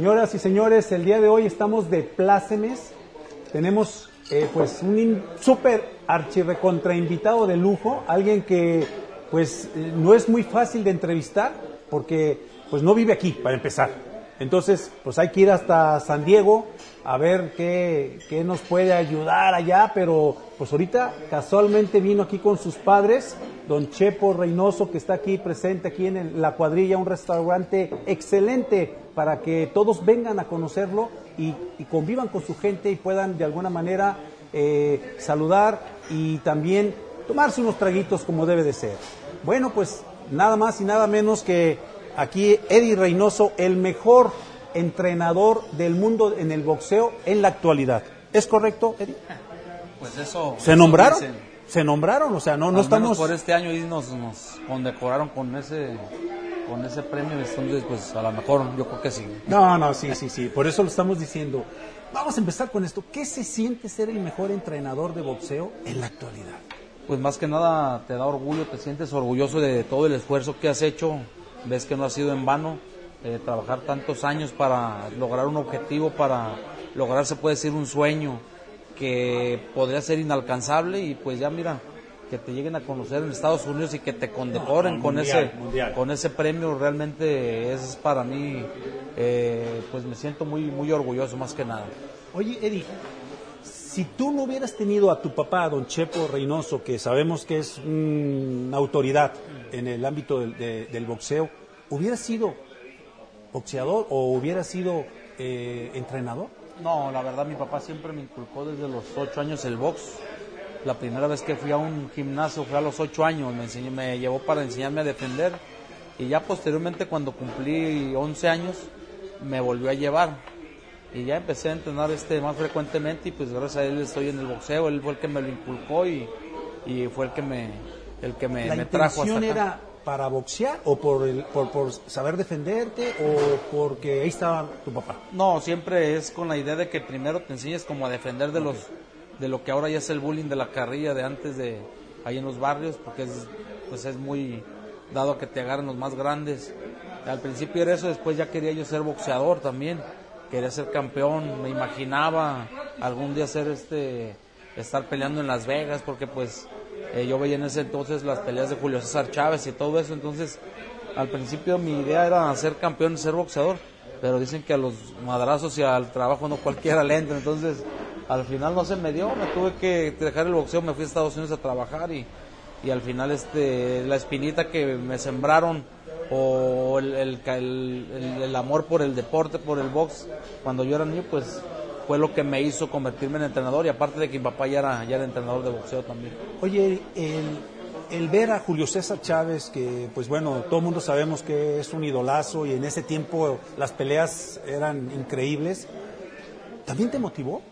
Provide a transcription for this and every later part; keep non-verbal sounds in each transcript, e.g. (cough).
Señoras y señores, el día de hoy estamos de plácemes. Tenemos eh, pues un súper archirrecontra invitado de lujo, alguien que pues eh, no es muy fácil de entrevistar porque pues no vive aquí para empezar. Entonces pues hay que ir hasta San Diego a ver qué, qué nos puede ayudar allá, pero pues ahorita casualmente vino aquí con sus padres, don Chepo Reynoso que está aquí presente aquí en la cuadrilla, un restaurante excelente para que todos vengan a conocerlo y, y convivan con su gente y puedan de alguna manera eh, saludar y también tomarse unos traguitos como debe de ser. Bueno, pues nada más y nada menos que aquí Eddie Reynoso, el mejor entrenador del mundo en el boxeo en la actualidad. ¿Es correcto, Eddie? Pues eso. ¿Se eso nombraron? dicen. Se nombraron, o sea, no, no menos estamos... por este año y nos, nos condecoraron con ese con ese premio, entonces pues a lo mejor yo creo que sí. No, no, sí, sí, sí. Por eso lo estamos diciendo. Vamos a empezar con esto. ¿Qué se siente ser el mejor entrenador de boxeo en la actualidad? Pues más que nada te da orgullo, te sientes orgulloso de todo el esfuerzo que has hecho, ves que no ha sido en vano, eh, trabajar tantos años para lograr un objetivo, para lograr, se puede decir, un sueño que podría ser inalcanzable y pues ya mira, que te lleguen a conocer en Estados Unidos y que te condecoren No, con mundial, ese mundial. con ese premio realmente es para mí eh, pues me siento muy muy orgulloso más que nada Oye, Eddie, si tú no hubieras tenido a tu papá, don Chepo Reynoso, que sabemos que es una autoridad en el ámbito del, de- del boxeo, ¿hubieras sido boxeador o hubieras sido eh, entrenador? No, la verdad mi papá siempre me inculcó desde los ocho años el box. La primera vez que fui a un gimnasio fue a los ocho años, me, enseñó, me llevó para enseñarme a defender y ya posteriormente cuando cumplí 11 años me volvió a llevar y ya empecé a entrenar este más frecuentemente y pues gracias a él estoy en el boxeo, él fue el que me lo inculcó y, y fue el que me el que me, ¿La me trajo hasta acá. era para boxear o por, el, por, por saber defenderte o porque ahí estaba tu papá? No, siempre es con la idea de que primero te enseñes como a defender de los de lo que ahora ya es el bullying de la carrilla de antes de ahí en los barrios, porque es pues es muy dado a que te agarren los más grandes. Al principio era eso, después ya quería yo ser boxeador también, quería ser campeón, me imaginaba algún día ser este estar peleando en Las Vegas, porque pues eh, yo veía en ese entonces las peleas de Julio César Chávez y todo eso, entonces al principio mi idea era ser campeón, ser boxeador, pero dicen que a los madrazos y al trabajo no cualquiera le entra, entonces al final no se me dio, me tuve que dejar el boxeo, me fui a Estados Unidos a trabajar y, y al final este la espinita que me sembraron o el, el, el- amor por el deporte, por el box, cuando yo era niño, pues fue lo que me hizo convertirme en entrenador y aparte de que mi papá ya era, ya era entrenador de boxeo también. Oye, el, el ver a Julio César Chávez, que pues bueno, todo el mundo sabemos que es un idolazo y en ese tiempo las peleas eran increíbles, ¿también te motivó?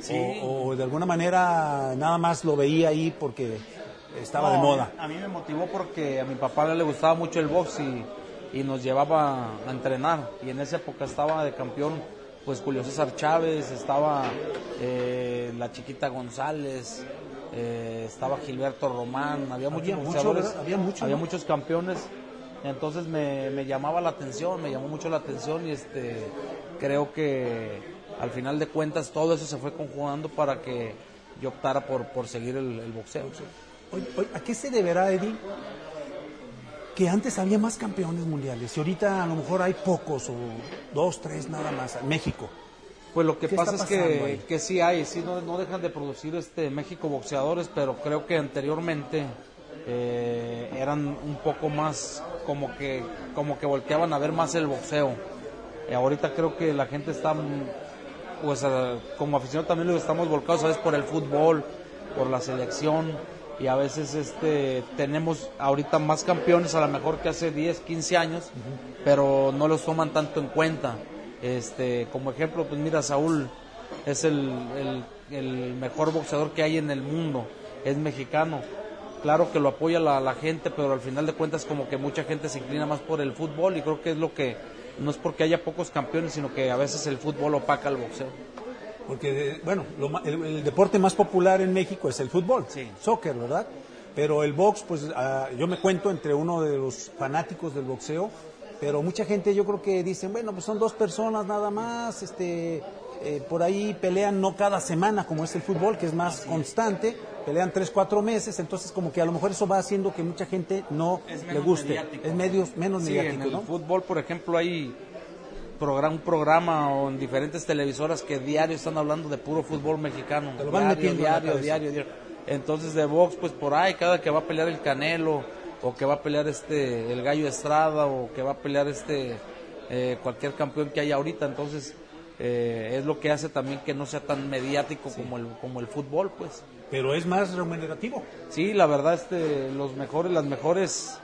Sí. O, o de alguna manera nada más lo veía ahí porque estaba de moda. A mí me motivó porque a mi papá le gustaba mucho el box y, y nos llevaba a entrenar. Y en esa época estaba de campeón pues Julio César Chávez, estaba eh, la chiquita González, eh, estaba Gilberto Román, había muchos Había. Había muchos campeones. Entonces me, me llamaba la atención, me llamó mucho la atención y este creo que al final de cuentas todo eso se fue conjugando para que yo optara por, por seguir el, el boxeo. Oye, oye, ¿A qué se deberá, Eddie? Que antes había más campeones mundiales y ahorita a lo mejor hay pocos o dos, tres nada más en México. Pues lo que ¿Qué pasa es que, que sí hay, sí no, no dejan de producir este México boxeadores, pero creo que anteriormente eh, eran un poco más como que como que volteaban a ver más el boxeo. Y ahorita creo que la gente está pues eh, como aficionado también lo estamos volcados veces por el fútbol, por la selección y a veces este tenemos ahorita más campeones a lo mejor que hace 10, 15 años, pero no los toman tanto en cuenta. Este, como ejemplo, pues mira, Saúl es el, el- el mejor boxeador que hay en el mundo, es mexicano. Claro que lo apoya la, la gente, pero al final de cuentas como que mucha gente se inclina más por el fútbol y creo que es lo que, no es porque haya pocos campeones, sino que a veces el fútbol opaca al boxeo. Porque, bueno, lo el, el deporte más popular en México es el fútbol, Sí. soccer, ¿verdad? Pero el box, pues ah, yo me cuento entre uno de los fanáticos del boxeo pero mucha gente yo creo que dicen, bueno, pues son dos personas nada más, este, eh, por ahí pelean no cada semana como es el fútbol, que es más constante, pelean tres, cuatro meses, entonces como que a lo mejor eso va haciendo que mucha gente no le guste. Es medios, menos sí, mediático, en el fútbol, por ejemplo, hay programa, un programa o en diferentes televisoras que diario están hablando de puro fútbol mexicano. Te lo van diario, diario, diario. Entonces de box, pues por ahí, cada que va a pelear el Canelo, o que va a pelear este el Gallo Estrada, o que va a pelear este eh, cualquier campeón que haya ahorita, entonces eh, es lo que hace también que no sea tan mediático como el como el fútbol, pues. Pero es más remunerativo. Sí, la verdad, este, los mejores, las mejores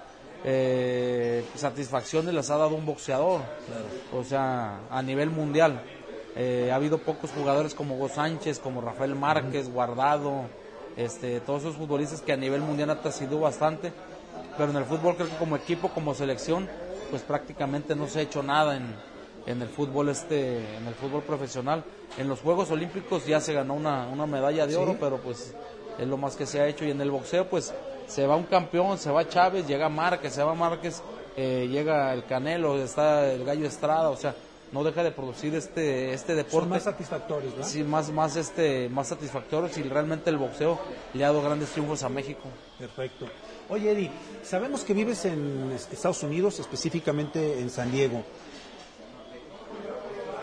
eh, satisfacciones las ha dado un boxeador. O sea, a nivel mundial. Eh, ha habido pocos jugadores como Hugo Sánchez, como Rafael Márquez, Guardado, este, todos esos futbolistas que a nivel mundial han trascendido bastante. Pero en el fútbol creo que como equipo, como selección, pues prácticamente no se ha hecho nada en, en el fútbol este, en el fútbol profesional. En los Juegos Olímpicos ya se ganó una, una medalla de oro, pero pues es lo más que se ha hecho. Y en el boxeo, pues se va un campeón, se va Chávez, llega Márquez, se va Márquez, eh, llega el Canelo, está el Gallo Estrada, o sea, no deja de producir este este Son deporte. más satisfactorios, ¿no? Sí, más, más, este, más satisfactorios y realmente el boxeo le ha dado grandes triunfos a México. Perfecto. Oye, Eddie, sabemos que vives en Estados Unidos, específicamente en San Diego.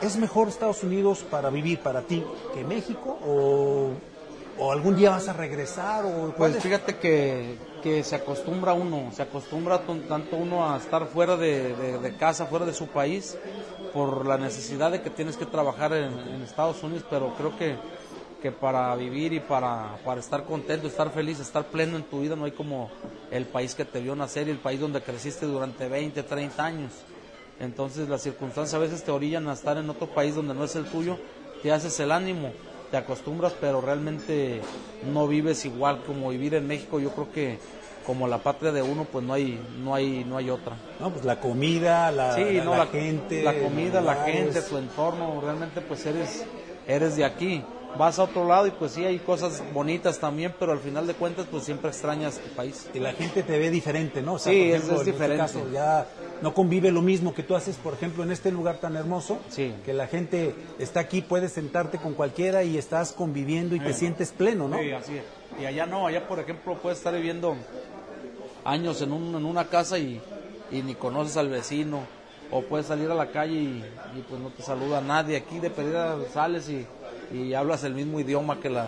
¿Es mejor Estados Unidos para vivir para ti que México? ¿O, o algún día vas a regresar? O Pues es? fíjate que, que se acostumbra uno, se acostumbra tanto uno a estar fuera de, de- de casa, fuera de su país, por la necesidad de que tienes que trabajar en, en Estados Unidos, pero creo que, que para vivir y para, para estar contento, estar feliz, estar pleno en tu vida, no hay como el país que te vio nacer y el país donde creciste durante 20, 30 años. Entonces las circunstancias a veces te orillan a estar en otro país donde no es el tuyo, te haces el ánimo, te acostumbras, pero realmente no vives igual como vivir en México. Yo creo que como la patria de uno, pues no hay, no hay, no hay otra. No, pues la comida, la, Sí, la- no, la gente. la comida, la gente, tu entorno, realmente pues eres, eres de aquí. Vas a otro lado y pues sí hay cosas bonitas también, pero al final de cuentas pues siempre extrañas tu país. Y la gente te ve diferente, ¿no? O Sí, por es- ejemplo, es en este diferente. caso, ya no convive lo mismo que tú haces, por ejemplo, en este lugar tan hermoso, Sí. que la gente está aquí, puedes sentarte con cualquiera y estás conviviendo y te sientes pleno, ¿no? Sí, así es. Y allá no, allá por ejemplo puedes estar viviendo años en, un- en una casa y, y ni conoces al vecino, o puedes salir a la calle y, y, pues no te saluda nadie. Aquí de perdida sales y, y hablas el mismo idioma que, la,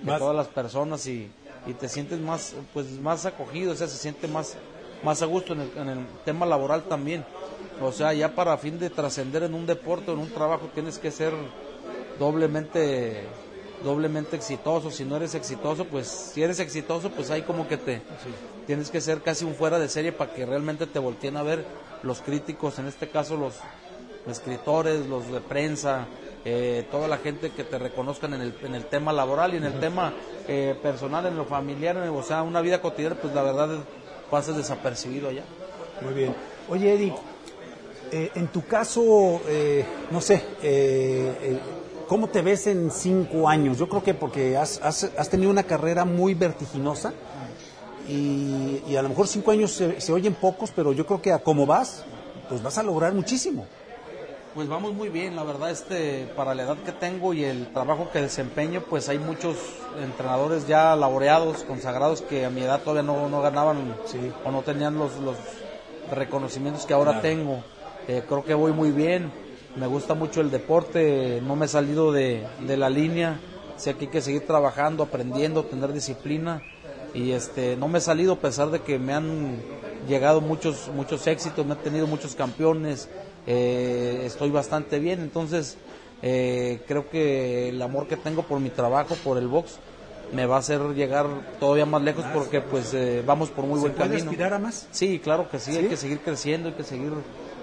que Más- todas las personas y, y te sientes más pues más acogido, o sea, se siente más, más a gusto en el, en el tema laboral también. O sea, ya para fin de trascender en un deporte o en un trabajo tienes que ser doblemente doblemente exitoso. Si no eres exitoso, pues si eres exitoso, pues ahí como que te tienes que ser casi un fuera de serie para que realmente te volteen a ver los críticos, en este caso los escritores, los de prensa, eh, toda la gente que te reconozcan en el, en el tema laboral y en el tema eh, personal, en lo familiar, en el- o sea, una vida cotidiana, pues la verdad es- pasas desapercibido allá. Muy bien. Oye, Eddie, eh, en tu caso, eh, no sé, eh, eh, ¿cómo te ves en cinco años? Yo creo que porque has, has- has tenido una carrera muy vertiginosa y, y a lo mejor cinco años se, se oyen pocos, pero yo creo que a cómo vas, pues vas a lograr muchísimo. Pues vamos muy bien, la verdad, este, para la edad que tengo y el trabajo que desempeño, pues hay muchos entrenadores ya laureados, consagrados, que a mi edad todavía no, no ganaban Sí. o no tenían los, los reconocimientos que ahora Claro. tengo. Eh, creo que voy muy bien, me gusta mucho el deporte, no me he salido de, de la línea, sé que hay que seguir trabajando, aprendiendo, tener disciplina y este no me he salido a pesar de que me han llegado muchos muchos éxitos, me he tenido muchos campeones, eh, estoy bastante bien, entonces eh, creo que el amor que tengo por mi trabajo, por el box, me va a hacer llegar todavía más lejos porque pues eh, vamos por muy ¿Se buen puede camino. aspirar a más? Sí, claro que sí, ¿Sí? hay que seguir creciendo, hay que seguir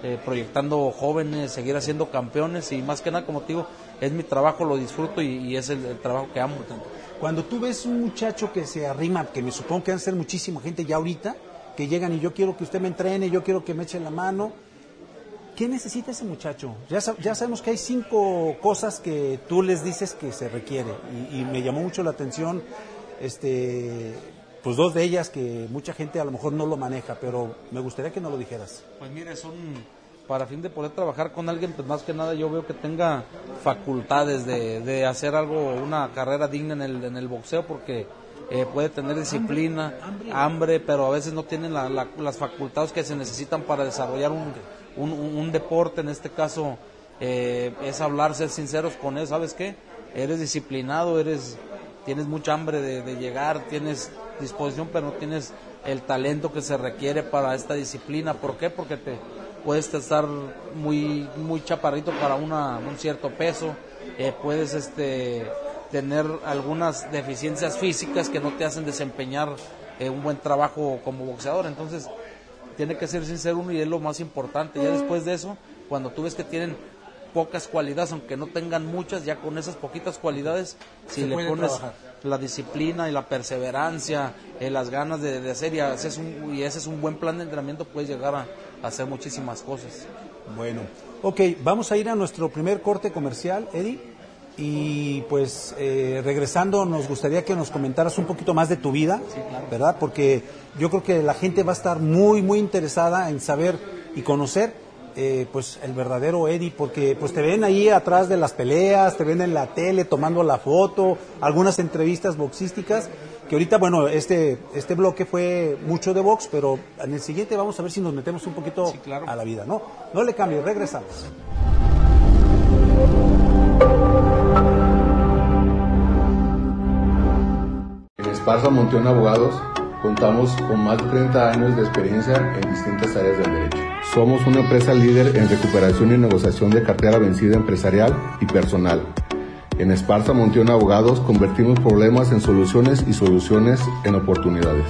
eh, proyectando jóvenes, seguir haciendo campeones y más que nada, como te digo, es mi trabajo, lo disfruto y, y es el, el trabajo que amo. Cuando tú ves un muchacho que se arrima, que me supongo que van a ser muchísima gente ya ahorita, que llegan y yo quiero que usted me entrene, yo quiero que me eche la mano, ¿qué necesita ese muchacho? Ya, sab- ya sabemos que hay cinco cosas que tú les dices que se requiere y, y me llamó mucho la atención, este, pues dos de ellas que mucha gente a lo mejor no lo maneja, pero me gustaría que no lo dijeras. Pues mire, son, para fin de poder trabajar con alguien, pues más que nada yo veo que tenga facultades de, de hacer algo, una carrera digna en el, en el boxeo, porque eh, puede tener disciplina, hambre, pero a veces no tienen la- la- las facultades que se necesitan para desarrollar un, un, un deporte, en este caso eh, es hablar, ser sinceros con él, ¿sabes qué? Eres disciplinado, eres tienes mucha hambre de, llegar, tienes disposición, pero no tienes el talento que se requiere para esta disciplina. ¿Por qué? Porque te puedes estar muy muy chaparrito para una, un cierto peso, eh, puedes este tener algunas deficiencias físicas que no te hacen desempeñar eh, un buen trabajo como boxeador. Entonces, tiene que ser sincero uno y es lo más importante. Ya después de eso, cuando tú ves que tienen pocas cualidades, aunque no tengan muchas, ya con esas poquitas cualidades, si Se le pones trabajar. la disciplina y la perseverancia, eh, las ganas de, de hacer y, haces un- y ese es un buen plan de entrenamiento, puedes llegar a, a hacer muchísimas cosas. Bueno, ok, vamos a ir a nuestro primer corte comercial, Eddie. Y pues eh, regresando, nos gustaría que nos comentaras un poquito más de tu vida, ¿verdad? Porque yo creo que la gente va a estar muy, muy interesada en saber y conocer eh, pues el verdadero Eddie, porque pues te ven ahí atrás de las peleas, te ven en la tele tomando la foto, algunas entrevistas boxísticas, que ahorita, bueno, este, este bloque fue mucho de box, pero en el siguiente vamos a ver si nos metemos un poquito Sí, claro. a la vida, ¿no? No le cambies, regresamos. Esparza Monteón Abogados contamos con más de 30 años de experiencia en distintas áreas del derecho. Somos una empresa líder en recuperación y negociación de cartera vencida empresarial y personal. En Esparza Monteón Abogados convertimos problemas en soluciones y soluciones en oportunidades.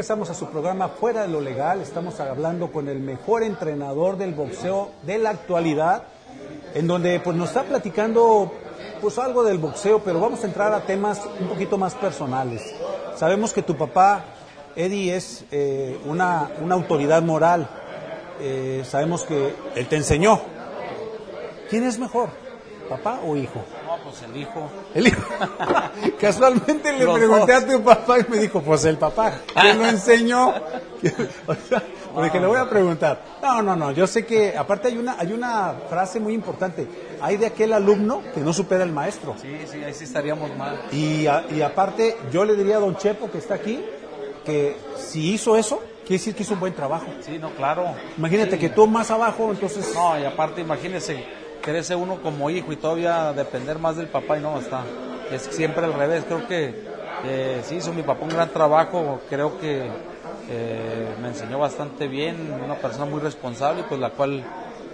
Regresamos a su programa Fuera de lo Legal. Estamos hablando con el mejor entrenador del boxeo de la actualidad, en donde pues nos está platicando pues algo del boxeo, pero vamos a entrar a temas un poquito más personales. Sabemos que tu papá, Eddie, es eh, una, una autoridad moral. Eh, sabemos que él te enseñó. ¿Quién es mejor, papá o hijo? Pues el hijo. El hijo. (laughs) Casualmente le Los pregunté dos. a tu papá y me dijo, pues el papá. ¿Quién lo (laughs) enseñó? (laughs) o sea, porque le voy a preguntar. No, no, no. Yo sé que, aparte hay una, hay una frase muy importante. Hay de aquel alumno que no supera al maestro. Sí, sí, ahí sí estaríamos mal. Y, a- y aparte, yo le diría a don Chepo, que está aquí, que si hizo eso, quiere decir que hizo un buen trabajo. Sí, no, claro. Imagínate Sí. que tú más abajo, entonces... No, y aparte, imagínese, crece uno como hijo y todavía depender más del papá y no está. Es siempre al revés. Creo que eh, sí hizo mi papá un gran trabajo. Creo que eh, me enseñó bastante bien, una persona muy responsable, pues la cual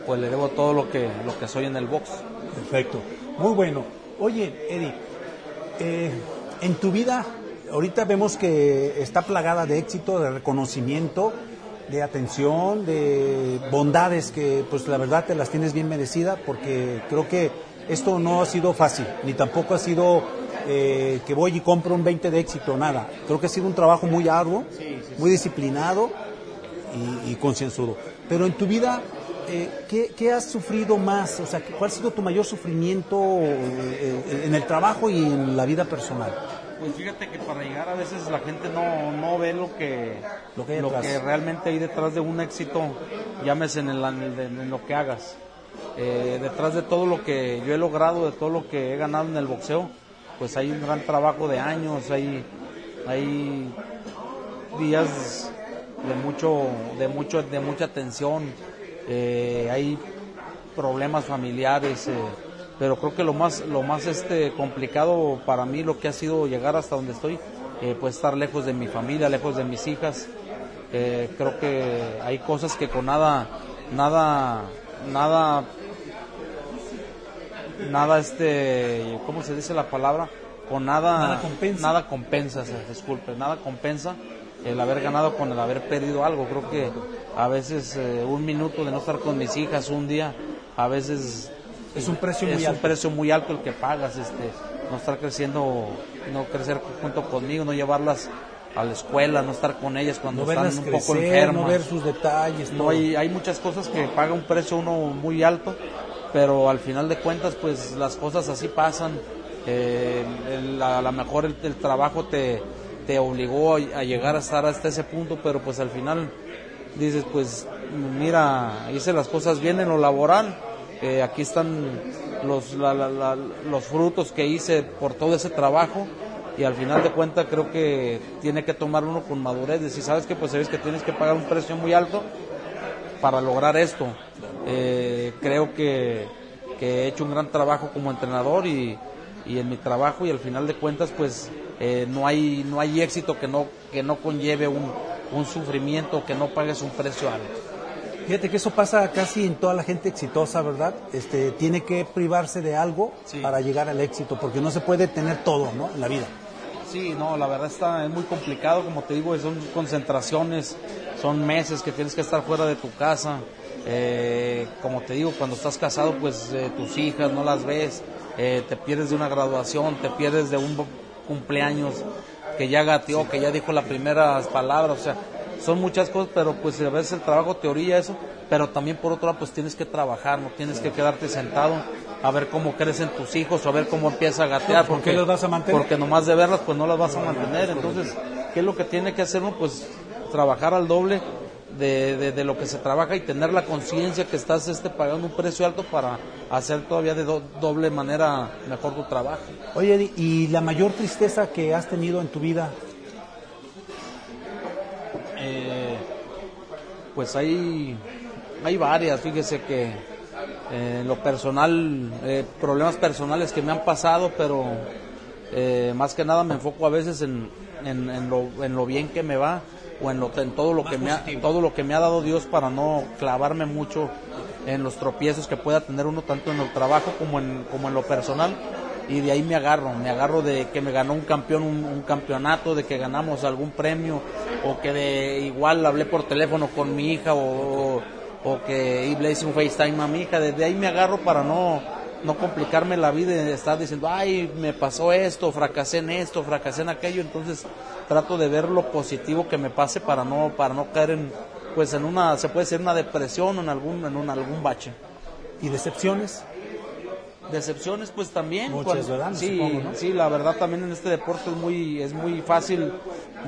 pues le debo todo lo que lo que soy en el box. Perfecto, muy bueno. Oye, Eddie, eh, en tu vida, ahorita vemos que está plagada de éxito, de reconocimiento, de atención, de bondades que pues la verdad te las tienes bien merecida porque creo que esto no ha sido fácil, ni tampoco ha sido eh, que voy y compro un 20 de éxito, nada. Creo que ha sido un trabajo muy arduo, muy disciplinado y, y concienzudo. Pero en tu vida, eh, ¿qué, qué has sufrido más? O sea, ¿cuál ha sido tu mayor sufrimiento eh, en el trabajo y en la vida personal? Pues fíjate que para llegar a veces la gente no, no ve lo que, Lo que realmente hay detrás de un éxito, llámese en, el- en el- en lo que hagas. Eh, detrás de todo lo que yo he logrado, de todo lo que he ganado en el boxeo, pues hay un gran trabajo de años, hay, hay días de mucho, de mucho, de mucha tensión, eh, hay problemas familiares, eh, pero creo que lo más, lo más este complicado para mí lo que ha sido llegar hasta donde estoy, eh, pues estar lejos de mi familia, lejos de mis hijas. Eh, creo que hay cosas que con nada, nada, nada, nada este, ¿cómo se dice la palabra? Con nada, Nada compensa. nada compensa, se- disculpe, nada compensa el haber ganado con el haber perdido algo. Creo que a veces eh, un minuto de no estar con mis hijas, un día, a veces Es un precio es muy un alto. precio muy alto el que pagas, este, no estar creciendo, no crecer junto conmigo, no llevarlas a la escuela, no estar con ellas cuando No están un poco crecer, enfermas. no ver sus detalles. No, todo. hay, hay muchas cosas que paga un precio uno muy alto, pero al final de cuentas pues las cosas así pasan, eh, a lo mejor el, trabajo te, te obligó a, llegar a estar hasta ese punto, pero pues al final dices pues mira, hice las cosas bien en lo laboral, eh, aquí están los, los frutos que hice por todo ese trabajo y al final de cuentas creo que tiene que tomar uno con madurez, decir, sabes que pues sabes que tienes que pagar un precio muy alto para lograr esto. Eh, creo que, he hecho un gran trabajo como entrenador y, en mi trabajo y al final de cuentas pues eh, no hay no hay éxito que no que no conlleve un, un sufrimiento que no pagues un precio alto Fíjate que eso pasa casi en toda la gente exitosa, ¿verdad? Este, tiene que privarse de algo para llegar al éxito, porque no se puede tener todo, ¿no? En la vida. Sí, no, la verdad está es muy complicado, como te digo, son concentraciones, son meses que tienes que estar fuera de tu casa. Eh, como te digo, cuando estás casado, pues eh, tus hijas no las ves, eh, te pierdes de una graduación, te pierdes de un cumpleaños que ya gateó, que ya dijo las primeras palabras, o sea, son muchas cosas, pero pues a veces el trabajo te orilla eso, pero también por otro lado pues tienes que trabajar, no tienes que quedarte sentado a ver cómo crecen tus hijos o a ver cómo empieza a gatear. ¿Por qué los vas a mantener? Porque nomás de verlas pues no las vas a mantener, entonces, ¿qué es lo que tiene que hacer uno? Pues trabajar al doble de, de, lo que se trabaja y tener la conciencia que estás este, pagando un precio alto para hacer todavía de doble manera mejor tu trabajo. Oye, ¿y la mayor tristeza que has tenido en tu vida pues hay, hay varias, fíjese que eh, en lo personal, eh, problemas personales que me han pasado, pero eh, más que nada me enfoco a veces en, en, lo, en lo bien que me va o en, lo, en todo, lo que me ha, todo lo que me ha dado Dios para no clavarme mucho en los tropiezos que pueda tener uno tanto en el trabajo como en, como en lo personal y de ahí me agarro, me agarro de que me ganó un campeón un, campeonato, de que ganamos algún premio o que de igual hablé por teléfono con mi hija o, o, que le hice un FaceTime a mi hija, desde ahí me agarro para no no complicarme la vida y estar diciendo, ay, me pasó esto, fracasé en esto, fracasé en aquello, entonces trato de ver lo positivo que me pase para no para no caer en pues en una se puede decir una depresión o en algún en un, algún bache. ¿Y decepciones? Decepciones, pues también. Muchas, ¿verdad? Sí, sí, la verdad también en este deporte es muy, es muy fácil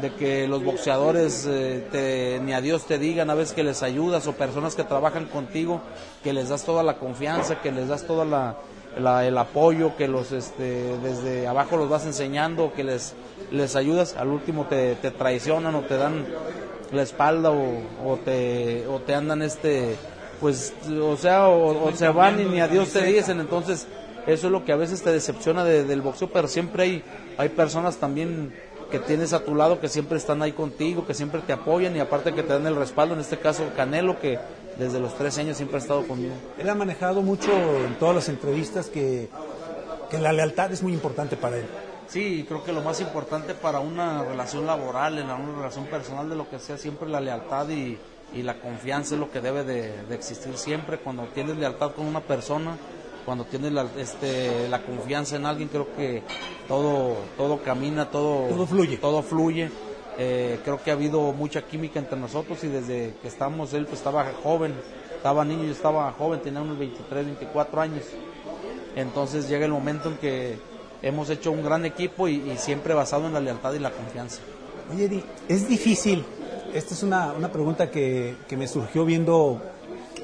de que los boxeadores eh, ni a Dios te digan a veces que les ayudas o personas que trabajan contigo, que les das toda la confianza, que les das todo la, el apoyo, que los este, desde abajo los vas enseñando, que les, les ayudas, al último te, te traicionan o te dan la espalda o, o, te, o te andan este pues, o sea, o, se van y ni a Dios te dicen, entonces eso es lo que a veces te decepciona del boxeo, pero siempre hay, hay personas también que tienes a tu lado que siempre están ahí contigo, que siempre te apoyan y aparte que te dan el respaldo, en este caso Canelo, que desde los tres años siempre ha estado conmigo. Él ha manejado mucho en todas las entrevistas que, que la lealtad es muy importante para él. Sí, creo que lo más importante para una relación laboral, en una relación personal de lo que sea, siempre la lealtad y, y la confianza es lo que debe de, existir siempre. Cuando tienes lealtad con una persona, cuando tienes la, este, la confianza en alguien, creo que todo, todo camina, todo, todo fluye. Todo fluye. Eh, creo que ha habido mucha química entre nosotros y desde que estamos, él pues estaba joven, estaba niño, yo estaba joven, tenía unos 23, 24 años. Entonces llega el momento en que hemos hecho un gran equipo y, y siempre basado en la lealtad y la confianza. Oye, es difícil esta es una, una pregunta que, que, me surgió viendo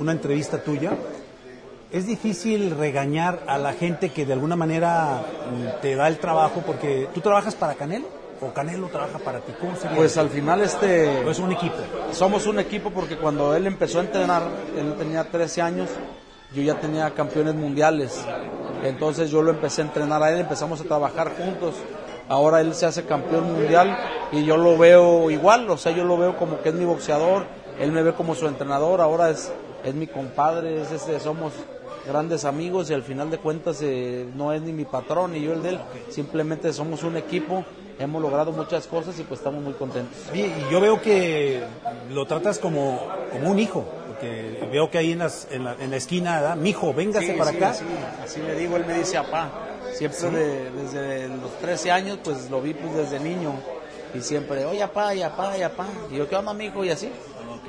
una entrevista tuya. ¿Es difícil regañar a la gente que de alguna manera mm, te da el trabajo? Porque tú trabajas para Canelo o Canelo trabaja para ti. ¿Cómo sería? Pues al final este... es un equipo? Somos un equipo porque cuando él empezó a entrenar, él tenía 13 años, yo ya tenía campeones mundiales. Entonces yo lo empecé a entrenar a él, empezamos a trabajar juntos ahora él se hace campeón mundial y yo lo veo igual, o sea, yo lo veo como que es mi boxeador, él me ve como su entrenador, ahora es, es mi compadre, es este, somos grandes amigos y al final de cuentas eh, no es ni mi patrón ni yo el de él, simplemente somos un equipo, hemos logrado muchas cosas y pues estamos muy contentos. y yo veo que lo tratas como, como un hijo, porque veo que ahí en, en, la, en la esquina, mi hijo, véngase para acá. así le digo, él me dice, apá. Siempre desde los 13 años, pues lo vi pues desde niño. Y siempre, oye, apá, y apá, y apá. Y yo, ¿qué onda, amigo? Y así.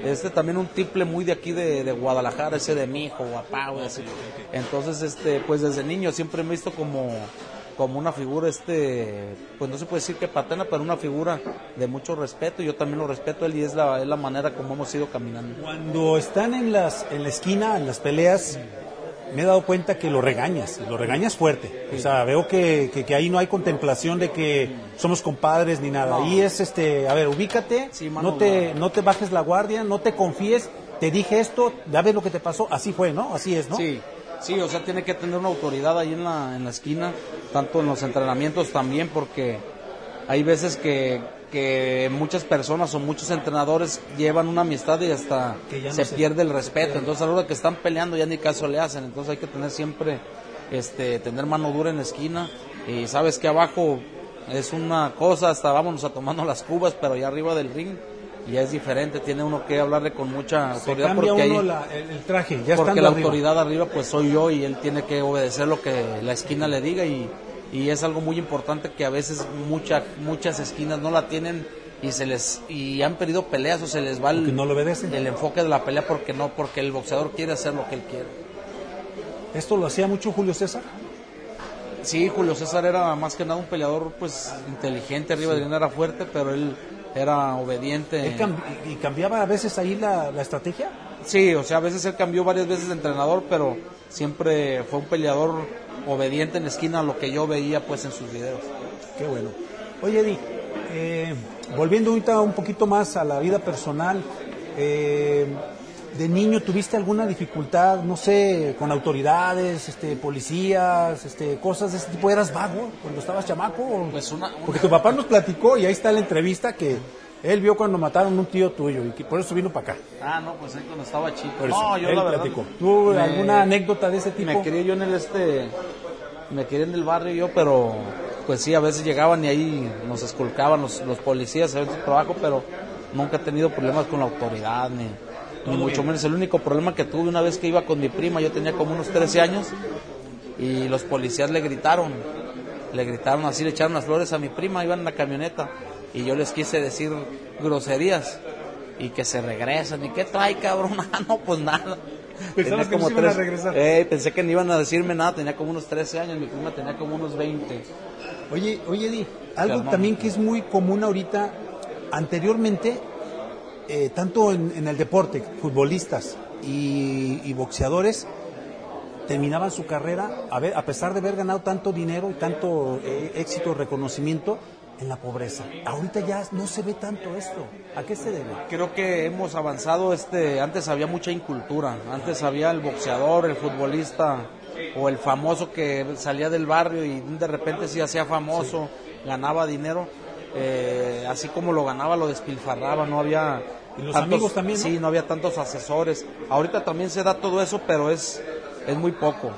Este también un triple muy de aquí de, de Guadalajara, ese de mi hijo, guapá, güey, así. Entonces, este, pues desde niño siempre me he visto como como una figura, este, pues no se puede decir que patena, pero una figura de mucho respeto. Yo también lo respeto a él y es la, es la manera como hemos ido caminando. Cuando están en, las, en la esquina, en las peleas, me he dado cuenta que lo regañas, lo regañas fuerte. O sea, veo que, que, que ahí no hay contemplación de que somos compadres ni nada. Ahí es, este, a ver, ubícate, Sí, mano no, te, no te bajes la guardia, no te confíes, te dije esto, ya ves lo que te pasó, así fue, ¿no? Así es, ¿no? Sí, sí, o sea, tiene que tener una autoridad ahí en la, en la esquina, tanto en los entrenamientos también, porque hay veces que, que muchas personas o muchos entrenadores llevan una amistad y hasta no se, se- pierde el respeto. Entonces, a la hora que están peleando, ya ni caso le hacen. Entonces, hay que tener siempre, este, tener mano dura en la esquina. Y sabes que abajo es una cosa, hasta vámonos a tomando las cubas, pero ya arriba del ring ya es diferente. Tiene uno que hablarle con mucha Se autoridad cambia porque uno ahí- la- el, el traje, ya porque la arriba. autoridad arriba pues soy yo y él tiene que obedecer lo que la esquina le diga y, y es algo muy importante que a veces mucha, muchas esquinas no la tienen y se les y han perdido peleas o se les va el, no lo obedecen. el enfoque de la pelea porque no porque el boxeador quiere hacer lo que él quiere ¿Esto lo hacía mucho Julio César? sí Julio César era más que nada un peleador pues inteligente arriba ring era fuerte pero él era obediente ¿Él cambi- ¿Y cambiaba a veces ahí la, la estrategia? Sí, o sea, a veces él cambió varias veces de entrenador, pero siempre fue un peleador obediente en la esquina a lo que yo veía pues en sus videos. Qué bueno. Oye, Eddie, eh, volviendo ahorita un poquito más a la vida personal, eh, ¿de niño tuviste alguna dificultad, no sé, con autoridades, este, policías, este, cosas de ese tipo? ¿Eras vago cuando estabas chamaco? Pues una, una- Porque tu papá nos platicó y ahí está la entrevista que él vio cuando mataron a un tío tuyo y por eso vino para acá. Ah, no, pues ahí cuando estaba chico. Por eso, no, yo él la verdad. platicó. ¿Tú me- alguna anécdota de ese tipo? Me quería yo en el este. Me quería en el barrio yo, pero. Pues sí, a veces llegaban y ahí nos esculcaban los, los policías a su trabajo, pero nunca he tenido problemas con la autoridad, ni, ni mucho menos. El único problema que tuve una vez que iba con mi prima, yo tenía como unos 13 años, y los policías le gritaron, le gritaron así, le echaron las flores a mi prima, iban en la camioneta, y yo les quise decir groserías, y que se regresan, y qué trae cabrón, (laughs) ah, no, pues nada. Pensabas Tenía que no iban a regresar. Eh, pensé que no iban a decirme nada, tenía como unos 13 años, mi prima tenía como unos 20. Oye, oye, Eddie, algo también que es muy común ahorita, anteriormente, eh, tanto en, en el deporte, futbolistas y, y boxeadores, terminaban su carrera, a, ver, a pesar de haber ganado tanto dinero y tanto eh, éxito, reconocimiento, en la pobreza. Ahorita ya no se ve tanto esto. ¿A qué se debe? Creo que hemos avanzado, este, antes había mucha incultura, antes había el boxeador, el futbolista o el famoso que salía del barrio y de repente se hacía famoso, ganaba dinero, eh, así como lo ganaba lo despilfarraba, no había Y los amigos también, ¿no? sí, no había tantos asesores. Ahorita también se da todo eso, pero es es muy poco.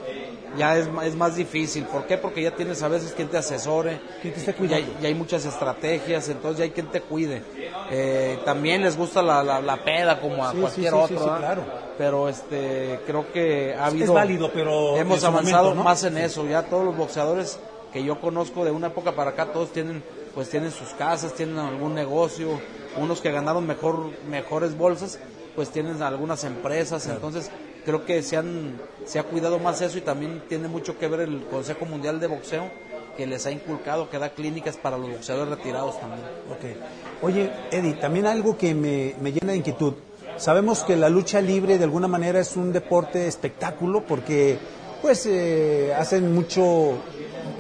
Ya es, es más difícil. ¿Por qué? Porque ya tienes a veces quien te asesore. Quien te esté y cuidando. hay- y hay muchas estrategias, entonces ya hay quien te cuide. Eh, también les gusta la, la, la peda como a Sí, cualquier sí, sí, otro, claro. Pero este, creo que ha habido... Es válido, pero Hemos avanzado momento, ¿no? más en eso. Ya todos los boxeadores que yo conozco de una época para acá, todos tienen pues tienen sus casas, tienen algún negocio, unos que ganaron mejor mejores bolsas, pues tienen algunas empresas, entonces creo que se han se ha cuidado más eso y también tiene mucho que ver el Consejo Mundial de Boxeo que les ha inculcado que da clínicas para los boxeadores retirados también. Ok. Oye, Eddie, también algo que me, me llena de inquietud. Sabemos que la lucha libre de alguna manera es un deporte espectáculo porque pues eh, hacen mucho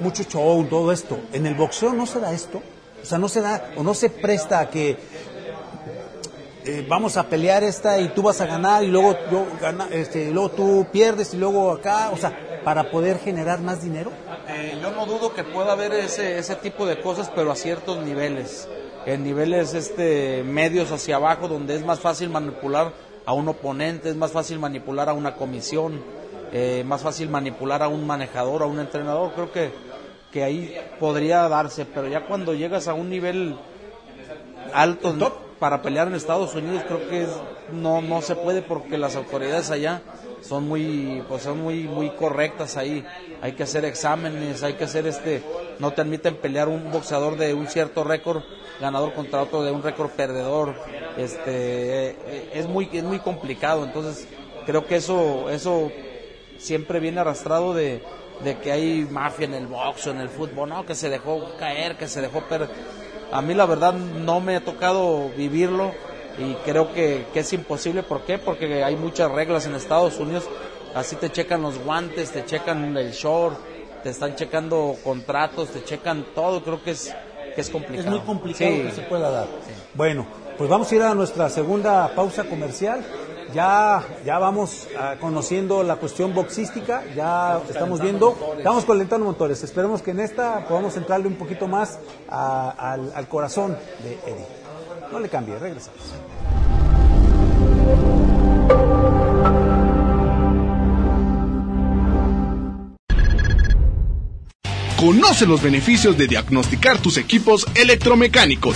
mucho show, todo esto. En el boxeo no se da esto. O sea, no se da o no se presta a que eh, vamos a pelear esta y tú vas a ganar y luego yo gana, este, y luego tú pierdes y luego acá, o sea, para poder generar más dinero. Eh, yo no dudo que pueda haber ese, ese tipo de cosas, pero a ciertos niveles. En niveles este, medios hacia abajo, donde es más fácil manipular a un oponente, es más fácil manipular a una comisión, eh, más fácil manipular a un manejador, a un entrenador. Creo que, que ahí podría darse, pero ya cuando llegas a un nivel alto para pelear en Estados Unidos creo que no no se puede porque las autoridades allá son muy pues son muy muy correctas ahí hay que hacer exámenes hay que hacer este no te admiten pelear un boxeador de un cierto récord ganador contra otro de un récord perdedor. Este, eh, es muy es muy complicado, entonces creo que eso eso siempre viene arrastrado de, de que hay mafia en el boxeo, en el fútbol, no, que se dejó caer, que se dejó perder. A mí la verdad no me ha tocado vivirlo y creo que, que es imposible. ¿Por qué? Porque hay muchas reglas en Estados Unidos. Así te checan los guantes, te checan el short, te están checando contratos, te checan todo. Creo que es, que es complicado. Es muy complicado que se pueda dar. Bueno, pues vamos a ir a nuestra segunda pausa comercial. Ya, ya vamos ah, conociendo la cuestión boxística, ya estamos viendo, estamos calentando motores. Esperemos que en esta podamos entrarle un poquito más a- al, al corazón de Eddie. No le cambie, regresamos. Conoce los beneficios de diagnosticar tus equipos electromecánicos.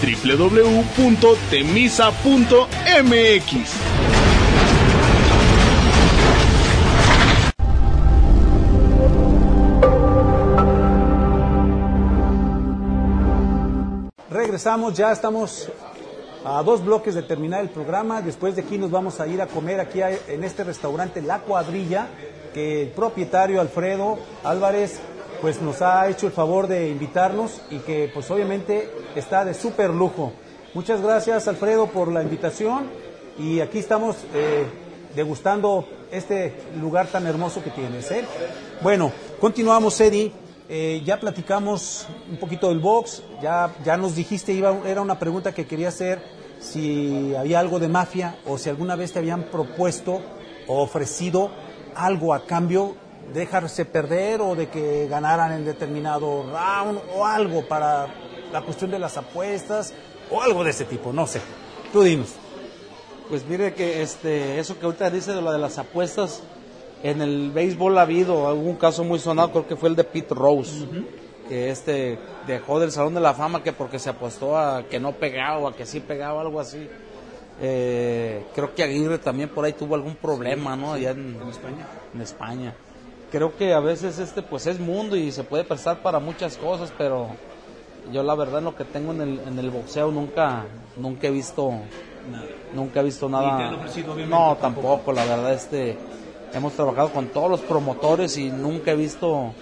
www.temisa.mx Regresamos, ya estamos a dos bloques de terminar el programa. Después de aquí nos vamos a ir a comer aquí en este restaurante La Cuadrilla, que el propietario Alfredo Álvarez pues nos ha hecho el favor de invitarnos y que pues obviamente está de súper lujo. Muchas gracias Alfredo por la invitación y aquí estamos eh, degustando este lugar tan hermoso que tienes. ¿eh? Bueno, continuamos Eddie. Eh, ya platicamos un poquito del box, ya, ya nos dijiste, iba, era una pregunta que quería hacer, si había algo de mafia o si alguna vez te habían propuesto o ofrecido algo a cambio, dejarse perder o de que ganaran en determinado round o algo para la cuestión de las apuestas o algo de ese tipo, no sé. Tú dinos. Pues mire que este, eso que ahorita dice de lo de las apuestas, en el béisbol ha habido algún caso muy sonado, creo que fue el de Pete Rose, que este dejó del Salón de la Fama que porque se apostó a que no pegaba o a que sí pegaba, algo así. Eh, creo que Aguirre también por ahí tuvo algún problema, ¿no? Allá en, España. En España. Creo que a veces este pues es mundo y se puede prestar para muchas cosas, pero yo la verdad lo que tengo en el, en el boxeo nunca nunca he visto nunca he visto nada. ofrecido, no tampoco. la verdad este hemos trabajado con todos los promotores y nunca he visto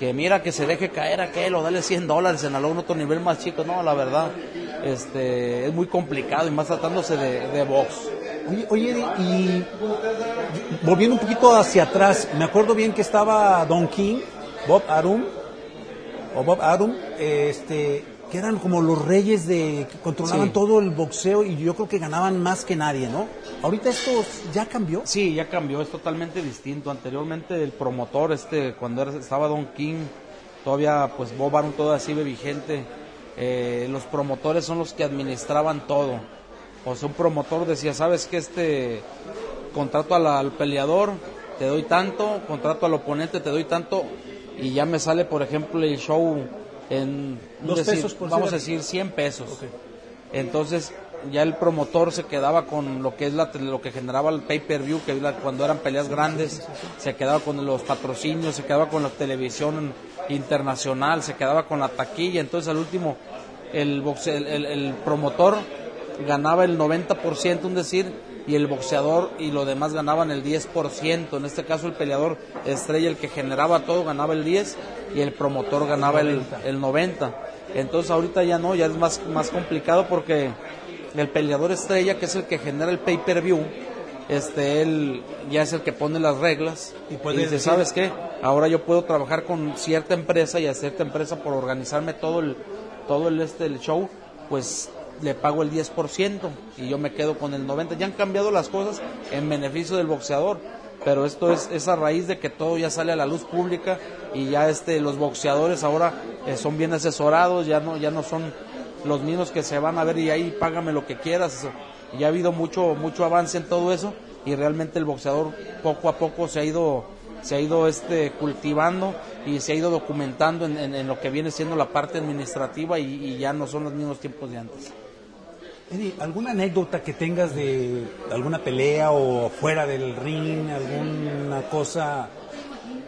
que mira que se deje caer aquel o dale 100 dólares en algún otro nivel más chico no la verdad este es muy complicado y más tratándose de, de box Oye, oye, y volviendo un poquito hacia atrás, me acuerdo bien que estaba Don King, Bob Arum, o Bob Arum, este, que eran como los reyes de, que controlaban Sí. todo el boxeo y yo creo que ganaban más que nadie, ¿no? Ahorita esto ya cambió. Sí, ya cambió, es totalmente distinto. Anteriormente el promotor, este, cuando era- estaba Don King, todavía pues Bob Arum todavía sigue vigente. Eh, los promotores son los que administraban todo. O sea, un promotor decía, sabes que este contrato al, al peleador, te doy tanto, contrato al oponente, te doy tanto, y ya me sale, por ejemplo, el show en, decir, pesos por vamos a decir, 100 pesos. Entonces ya el promotor se quedaba con lo que es la, lo que generaba el pay-per-view, que cuando eran peleas grandes, se quedaba con los patrocinios, se quedaba con la televisión internacional, se quedaba con la taquilla. Entonces al último el, boxe- el, el- el promotor ganaba el 90%, un decir, y el boxeador y lo demás ganaban el 10%. En este caso el peleador estrella, el que generaba todo, ganaba el 10 y el promotor ganaba el, el 90. Entonces ahorita ya no, ya es más, más complicado porque el peleador estrella, que es el que genera el pay-per-view, este, él ya es el que pone las reglas Y dice, decir- ¿sabes qué? Ahora yo puedo trabajar con cierta empresa y a cierta empresa por organizarme todo el, todo el, este, el show, pues le pago el 10% y yo me quedo con el 90%. Ya han cambiado las cosas en beneficio del boxeador, pero esto es, es a raíz de que todo ya sale a la luz pública y ya este, los boxeadores ahora eh, son bien asesorados, ya no, ya no son los mismos que se van a ver y ahí págame lo que quieras. Y ha habido mucho, mucho avance en todo eso y realmente el boxeador poco a poco se ha ido se ha ido este cultivando y se ha ido documentando en, lo que viene siendo la parte administrativa y, ya no son los mismos tiempos de antes. Eddie, ¿alguna anécdota que tengas de alguna pelea o fuera del ring, alguna cosa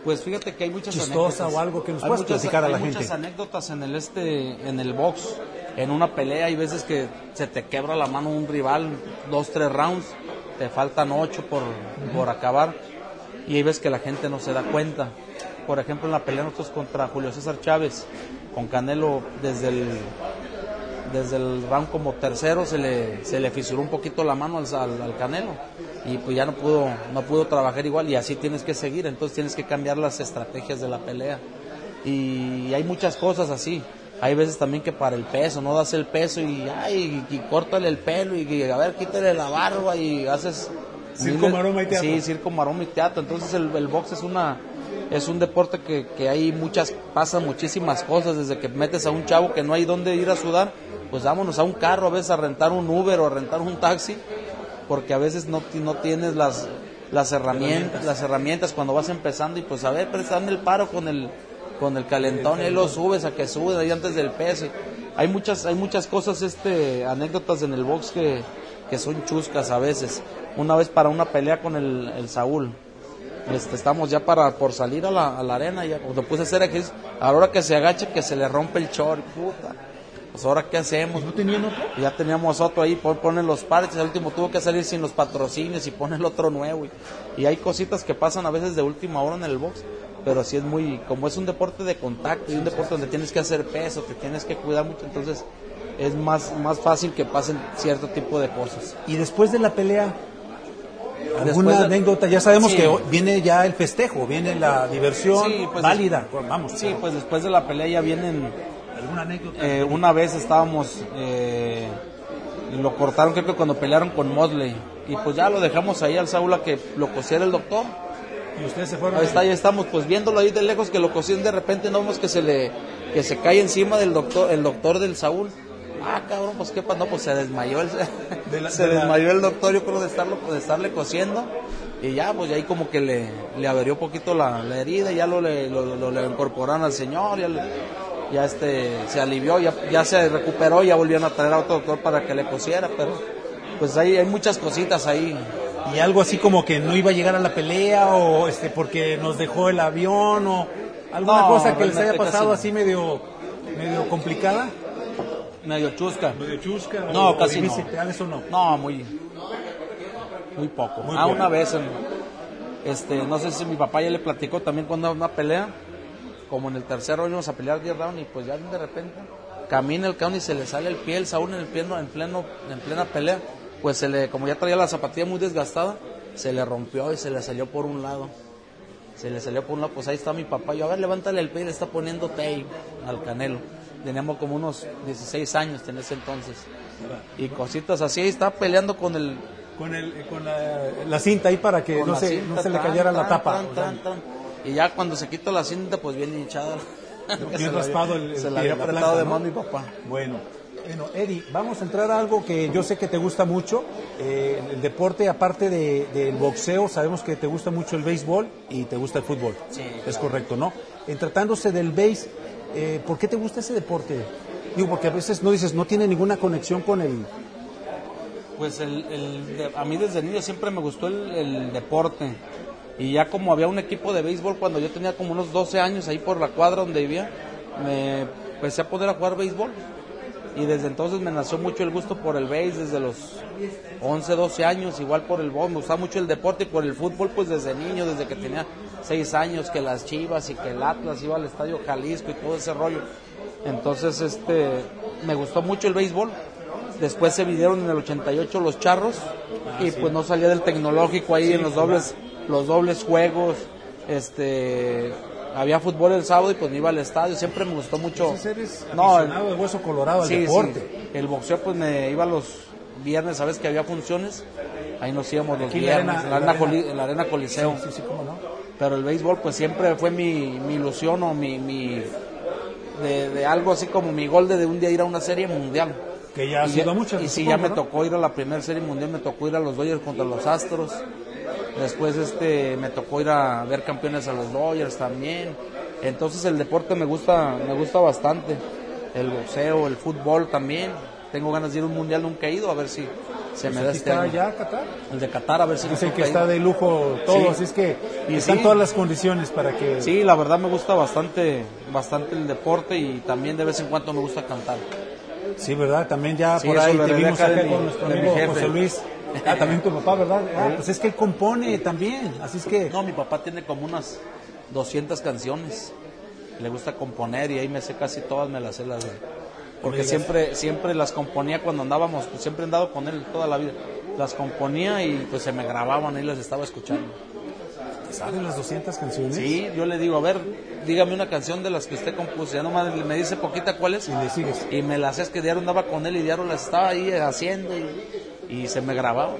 pues fíjate que hay muchas chistosa o algo que nos puedas platicar a la hay gente. muchas anécdotas en el este en el box, en una pelea hay veces que se te quebra la mano un rival, dos tres rounds, te faltan ocho por, por acabar y hay veces que la gente no se da cuenta. Por ejemplo, en la pelea nosotros contra Julio César Chávez, con Canelo desde el desde el round como tercero se le, se le fisuró un poquito la mano al, al, Canelo y pues ya no pudo no pudo trabajar igual y así tienes que seguir, entonces tienes que cambiar las estrategias de la pelea. Y hay muchas cosas así. Hay veces también que para el peso, no das el peso y, ay, y, córtale el pelo y, a ver, quítale la barba y haces Circo, maroma y teatro. Sí, circo, maroma y teatro. Entonces el, el box es una es un deporte que, que hay muchas, pasan muchísimas cosas, desde que metes a un chavo que no hay dónde ir a sudar, pues vámonos a un carro, a veces a rentar un Uber o a rentar un taxi, porque a veces no, no tienes las, las herramientas, las herramientas cuando vas empezando y pues a ver, prestando el paro con el, con el calentón y ahí lo subes a que sube ahí antes del peso. Hay muchas, hay muchas cosas, este, anécdotas en el box que, que son chuscas a veces una vez para una pelea con el, el Saúl. Este, estamos ya para por salir a la, a la arena, ya cuando puse a hacer ejercicio, ahora que se agacha que se le rompe el short, puta. Pues ahora qué hacemos. ¿No tenían otro? Ya teníamos otro ahí, ponen los parches, el último tuvo que salir sin los patrocinios y pone el otro nuevo. Y, y hay cositas que pasan a veces de última hora en el box, pero sí es muy, como es un deporte de contacto y un deporte donde tienes que hacer peso, te tienes que cuidar mucho, entonces es más, más fácil que pasen cierto tipo de cosas. Y después de la pelea, alguna anécdota, ya sabemos que viene ya el festejo, viene la diversión pues, válida, vamos. Sí, pues después de la pelea ya vienen... ¿Alguna anécdota? Eh, una vez estábamos, eh, lo cortaron creo que cuando pelearon con Mosley, y pues ya lo dejamos ahí al Saúl a que lo cosiera el doctor. ¿Y ustedes se fueron? Ahí está, ya estamos pues viéndolo ahí de lejos que lo cosían de repente, no vemos que se le, que se cae encima del doctor, el doctor del Saúl ah, cabrón, pues qué pasó, no, pues se desmayó el, (laughs) se desmayó el doctor, yo creo de estarlo, de estarle cosiendo y ya, pues ahí como que le, le averió un poquito la, herida, ya lo le, lo, le incorporaron al señor, ya, ya este, se alivió, ya, ya se recuperó, ya volvieron a traer a otro doctor para que le cosiera, pero pues ahí hay muchas cositas ahí. Y algo así como que no iba a llegar a la pelea o este porque nos dejó el avión o alguna cosa que les haya pasado así medio medio complicada medio chusca. Medio chusca. No, casi no. eso no? No, muy, muy poco. ah, una vez, este, no sé si mi papá ya le platicó también cuando una pelea, como en el tercero íbamos a pelear 10 rounds y pues ya de repente camina el cabrón y se le sale el pie, el Saúl en el pleno, en pleno, en plena pelea, pues se le, como ya traía la zapatilla muy desgastada, se le rompió y se le salió por un lado. Se le salió por un lado, pues ahí está mi papá. Yo, a ver, levántale el pie y le está poniendo tape al canelo teníamos como unos 16 años en ese entonces. Y cositas así, está peleando con el... Con, el, con la, cinta ahí para que no se, no se le cayera la tapa. y ya cuando se quita la cinta, pues viene hinchada. Bien (laughs) raspado el, Se la había apretado de mano mi papá. Bueno. Bueno, Eddie, vamos a entrar a algo que yo sé que te gusta mucho. Eh, el deporte, aparte del boxeo, sabemos que te gusta mucho el béisbol y te gusta el fútbol. Sí, es correcto, ¿no? En tratándose del béis, eh, ¿por qué te gusta ese deporte? Digo, porque a veces no dices, no tiene ninguna conexión con el... Pues el, a mí desde niño siempre me gustó el, deporte. Y ya como había un equipo de béisbol cuando yo tenía como unos 12 años ahí por la cuadra donde vivía, me empecé a poder a jugar béisbol. Y desde entonces me nació mucho el gusto por el béis, desde los 11, 12 años, igual por el béisbol, me gustaba mucho el deporte y por el fútbol, pues desde niño, desde que tenía seis años que las Chivas y que el Atlas iba al Estadio Jalisco y todo ese rollo. Entonces, este, me gustó mucho el béisbol. Después se vinieron en el 88 los charros y pues no salía del tecnológico ahí en los dobles, los dobles juegos. Este, había fútbol el sábado y pues me iba al estadio. Siempre me gustó mucho. no, el, de hueso colorado el deporte. El boxeo pues me iba los viernes, sabes que había funciones. Ahí nos íbamos los viernes en la arena, la arena Coliseo. Sí, sí, cómo no pero el béisbol pues siempre fue mi, mi ilusión o mi, mi, de, algo así como mi gol de, un día ir a una serie mundial. Que ya ha sido mucho. Y si ya me tocó ir a la primera serie mundial, me tocó ir a los Dodgers contra los Astros. Después este me tocó ir a ver campeones a los Dodgers también. Entonces el deporte me gusta, me gusta bastante. El boxeo, el fútbol también. Tengo ganas de ir a un mundial, nunca he ido, a ver si se me da este está ya Qatar? El de Qatar, a ver si Es el que está de lujo todo, así es que y están todas las condiciones para que... Sí, la verdad me gusta bastante, bastante el deporte y también de vez en cuando me gusta cantar. Sí, ¿verdad? También ya por ahí te vimos acá con nuestro amigo José Luis. Ah, también tu papá, ¿verdad? Ah, pues es que él compone también, así es que... No, mi papá tiene como unas 200 canciones. Le gusta componer y ahí me sé casi todas, me las sé las porque siempre siempre las componía cuando andábamos, pues siempre he andado con él toda la vida. Las componía y pues se me grababan y las estaba escuchando. ¿Saben las 200 canciones? Sí, yo le digo, a ver, dígame una canción de las que usted compuso. Ya nomás me dice poquita cuál es. Y le sigues. Y me las es que diario andaba con él y diario las estaba ahí haciendo y, se me grababan.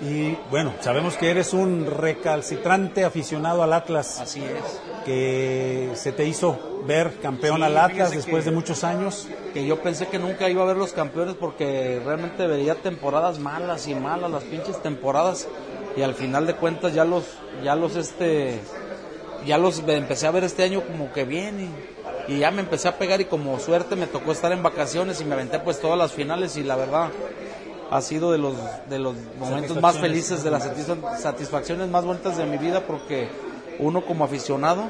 Y bueno, sabemos que eres un recalcitrante aficionado al Atlas. Así es. Que se te hizo ver campeón al Atlas después de muchos años. Que yo pensé que nunca iba a ver los campeones porque realmente veía temporadas malas y malas, las pinches temporadas. Y al final de cuentas ya los, ya los este, ya los empecé a ver este año como que bien y, y ya me empecé a pegar y como suerte me tocó estar en vacaciones y me aventé pues todas las finales y la verdad ha sido de los, de los momentos más felices, de las satisfacciones más bonitas de mi vida porque uno como aficionado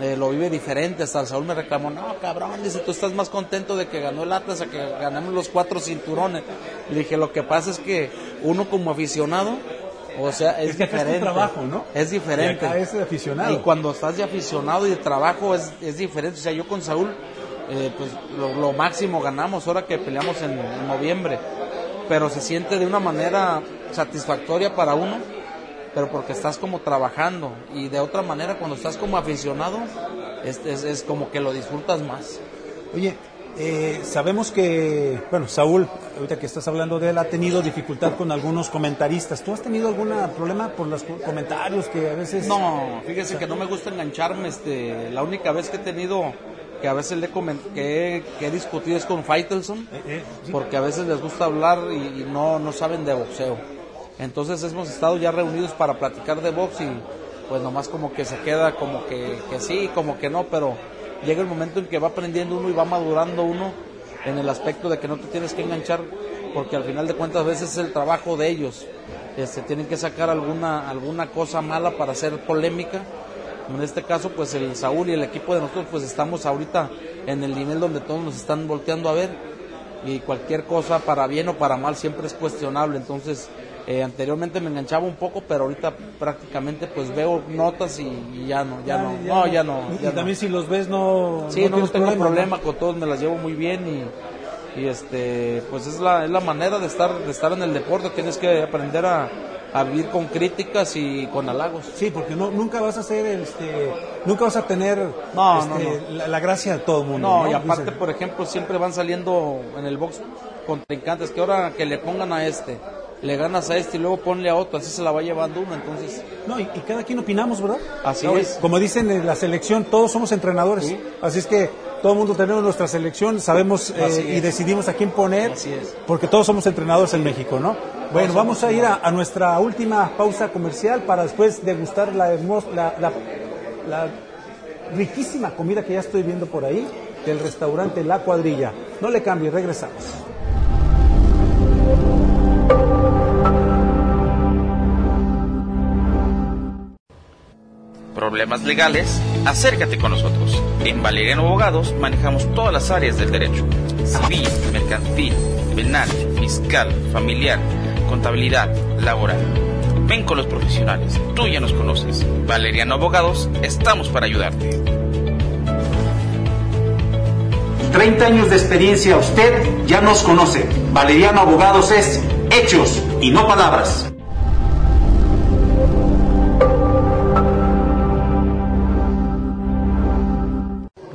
eh, lo vive diferente. Hasta el Saúl me reclamó, no, cabrón, dice, tú estás más contento de que ganó el Atlas a que ganamos los cuatro cinturones. Le dije, lo que pasa es que uno como aficionado, o sea, es, diferente. Es trabajo, ¿no? Es diferente. Y es de aficionado. Y cuando estás de aficionado y de trabajo es, es diferente. O sea, yo con Saúl, eh, pues lo, máximo ganamos ahora que peleamos en noviembre. Pero se siente de una manera satisfactoria para uno pero porque estás como trabajando y de otra manera cuando estás como aficionado es, es, como que lo disfrutas más. Oye, eh, sabemos que, bueno, Saúl, ahorita que estás hablando de él, ha tenido dificultad con algunos comentaristas. ¿Tú has tenido algún problema por los comentarios que a veces... No, fíjese que no me gusta engancharme. Este, la única vez que he tenido que a veces le que, he, que he discutido es con Faitelson, eh, eh, porque a veces les gusta hablar y, no, no saben de boxeo. Entonces hemos estado ya reunidos para platicar de box y pues nomás como que se queda como que, que sí, como que no, pero llega el momento en que va aprendiendo uno y va madurando uno en el aspecto de que no te tienes que enganchar porque al final de cuentas a veces es el trabajo de ellos. Este, tienen que sacar alguna, alguna cosa mala para hacer polémica. En este caso, pues el Saúl y el equipo de nosotros, pues estamos ahorita en el nivel donde todos nos están volteando a ver y cualquier cosa para bien o para mal siempre es cuestionable. Entonces, eh, anteriormente me enganchaba un poco, pero ahorita prácticamente pues veo notas y, ya no, ya, no, no, ya no. y también si los ves no. Sí, no, tengo problema, con todos, me las llevo muy bien y, y este, pues es la, es la manera de estar, de estar en el deporte, tienes que aprender a, a vivir con críticas y con halagos. Sí, porque no, nunca vas a ser, este, nunca vas a tener este, la, gracia de todo el mundo. No, y aparte, por ejemplo, siempre van saliendo en el box contrincantes que ahora que le pongan a este le ganas a este y luego ponle a otro, así se la va llevando uno, entonces... No, y, cada quien opinamos, ¿verdad? Así es. Como dicen en la selección, todos somos entrenadores, así es que todo el mundo tenemos nuestra selección, sabemos eh, y decidimos a quién poner, así es. porque todos somos entrenadores en México, ¿no? Bueno, vamos a ir a, nuestra última pausa comercial para después degustar la, la, la, la riquísima comida que ya estoy viendo por ahí del restaurante La Cuadrilla. No le cambie, regresamos. problemas legales, acércate con nosotros. En Valeriano Abogados manejamos todas las áreas del derecho. Civil, mercantil, penal, fiscal, familiar, contabilidad, laboral. Ven con los profesionales, tú ya nos conoces. Valeriano Abogados, estamos para ayudarte. 30 años de experiencia, usted ya nos conoce. Valeriano Abogados es hechos y no palabras.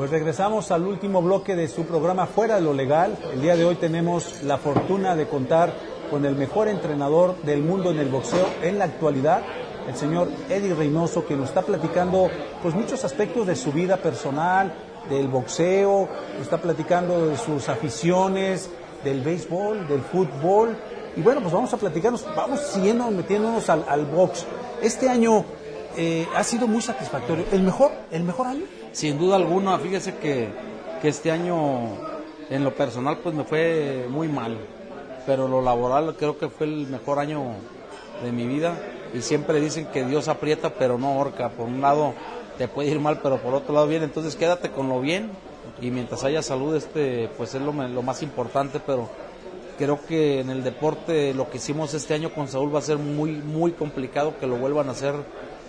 regresamos al último bloque de su programa Fuera de lo Legal. El día de hoy tenemos la fortuna de contar con el mejor entrenador del mundo en el boxeo en la actualidad, el señor Eddie Reynoso, que nos está platicando pues muchos aspectos de su vida personal, del boxeo, nos está platicando de sus aficiones, del béisbol, del fútbol. Y bueno, pues vamos a platicarnos, vamos siguiendo metiéndonos al, al box. Este año eh, ha sido muy satisfactorio. ¿El mejor? ¿El mejor año? Sin duda alguna, fíjese que, que este año en lo personal pues me fue muy mal, pero lo laboral creo que fue el mejor año de mi vida y siempre dicen que Dios aprieta pero no ahorca. Por un lado te puede ir mal, pero por otro lado bien, entonces quédate con lo bien y mientras haya salud este pues es lo, lo más importante, pero creo que en el deporte lo que hicimos este año con Saúl va a ser muy muy complicado que lo vuelvan a hacer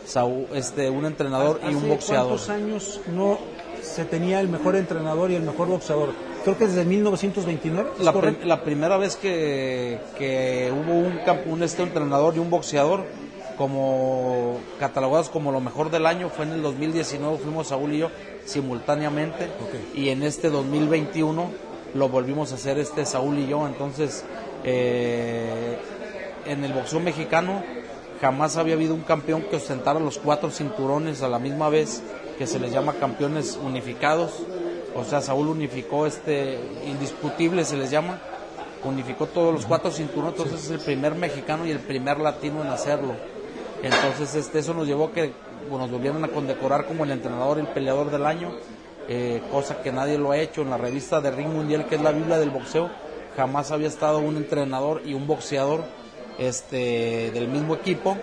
Saúl, este un entrenador y un boxeador. ¿Cuántos años no se tenía el mejor entrenador y el mejor boxeador? Creo que desde 1929. ¿es La, prim- la primera vez que, que hubo un, un este entrenador y un boxeador como catalogados como lo mejor del año fue en el 2019 fuimos Saúl y yo simultáneamente. Y en este 2021 lo volvimos a hacer este Saúl y yo. Entonces eh, en el boxeo mexicano jamás había habido un campeón que ostentara los cuatro cinturones a la misma vez que se les llama campeones unificados o sea Saúl unificó este indiscutible se les llama unificó todos los cuatro cinturones, entonces es el primer mexicano y el primer latino en hacerlo. Entonces este, eso nos llevó a que bueno, nos volvieran a condecorar como el entrenador y el peleador del año, eh, cosa que nadie lo ha hecho en la revista de Ring Mundial, que es la Biblia del boxeo. Jamás había estado un entrenador y un boxeador este, del mismo equipo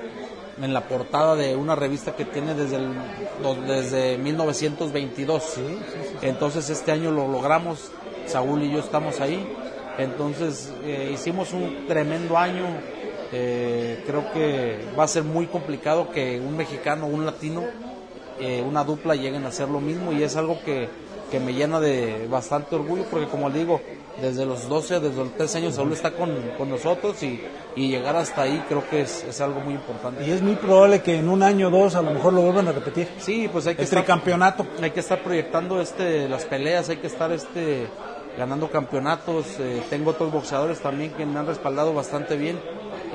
en la portada de una revista que tiene desde, el, desde 1922. Entonces este año lo logramos, Saúl y yo estamos ahí. Entonces eh, hicimos un tremendo año. Eh, creo que va a ser muy complicado que un mexicano un latino, eh, una dupla, lleguen a hacer lo mismo y es algo que, que me llena de bastante orgullo porque como le digo, desde los 12, desde los 13 años Saúl está con, con nosotros y, y llegar hasta ahí creo que es, es algo muy importante. Y es muy probable que en un año o dos a lo mejor lo vuelvan a repetir. Sí, pues hay que El estar tricampeonato. hay que estar proyectando este las peleas, hay que estar este ganando campeonatos. eh, tengo otros boxeadores también que me han respaldado bastante bien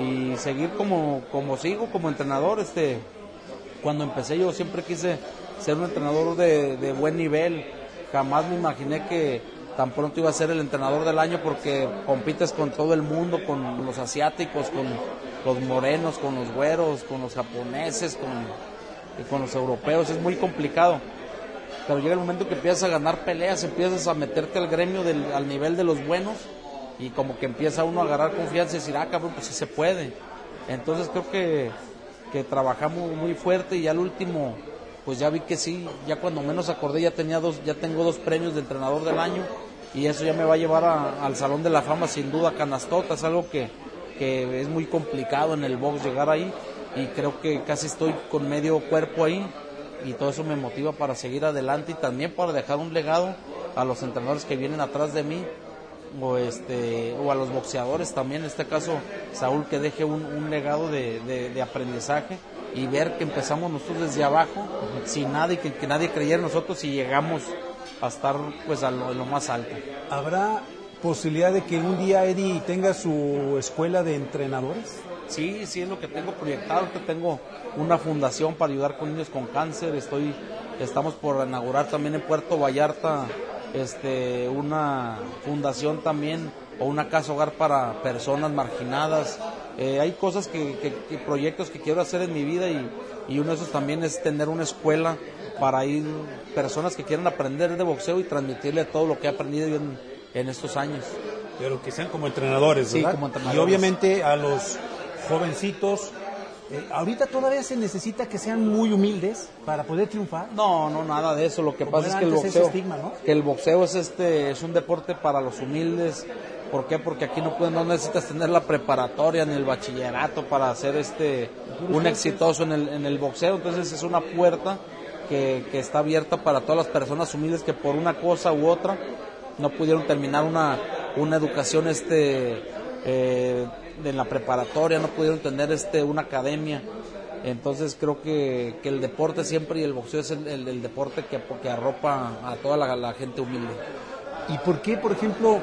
y seguir como como sigo como entrenador. Este cuando empecé yo siempre quise ser un entrenador de, de buen nivel. Jamás me imaginé que tan pronto iba a ser el entrenador del año porque compites con todo el mundo, con los asiáticos, con los morenos, con los güeros, con los japoneses, con, con los europeos. Es muy complicado. Pero llega el momento que empiezas a ganar peleas, empiezas a meterte al gremio del, al nivel de los buenos y como que empieza uno a agarrar confianza y decir, ah, cabrón, pues sí se puede. Entonces creo que, que trabajamos muy fuerte y al último, pues ya vi que sí, ya cuando menos acordé ya tenía dos, ya tengo dos premios de entrenador del año y eso ya me va a llevar al Salón de la Fama sin duda, canastota, es algo que, que es muy complicado en el box llegar ahí y creo que casi estoy con medio cuerpo ahí y todo eso me motiva para seguir adelante y también para dejar un legado a los entrenadores que vienen atrás de mí o este o a los boxeadores también en este caso Saúl que deje un, legado de- de aprendizaje y ver que empezamos nosotros desde abajo sin nada y que, que nadie creyera en nosotros y llegamos a estar pues a lo, a lo más alto ¿Habrá posibilidad de que un día Eddie tenga su escuela de entrenadores? Sí, sí es lo que tengo proyectado, que tengo una fundación para ayudar con niños con cáncer, estoy estamos por inaugurar también en Puerto Vallarta este una fundación también o una casa hogar para personas marginadas. Eh, hay cosas que, que- que proyectos que quiero hacer en mi vida y, y uno de esos también es tener una escuela para ir personas que quieran aprender de boxeo y transmitirle todo lo que he aprendido en, en estos años. Pero que sean como entrenadores, Sí, ¿verdad? como entrenadores. Y obviamente a los jovencitos, eh, ahorita todavía se necesita que sean muy humildes para poder triunfar. No, no, nada de eso. Lo que Como pasa es que el boxeo, estigma, ¿no? que el boxeo es este, es un deporte para los humildes. ¿Por qué? Porque aquí no pueden, no necesitas tener la preparatoria ni el bachillerato para ser este un exitoso en el, en el boxeo. Entonces es una puerta que, que está abierta para todas las personas humildes que por una cosa u otra no pudieron terminar una, una educación este eh, en la preparatoria, no pudieron tener este una academia. Entonces creo que, que el deporte siempre y el boxeo es el, el- deporte que, que arropa a toda la gente humilde. ¿Y por qué, por ejemplo,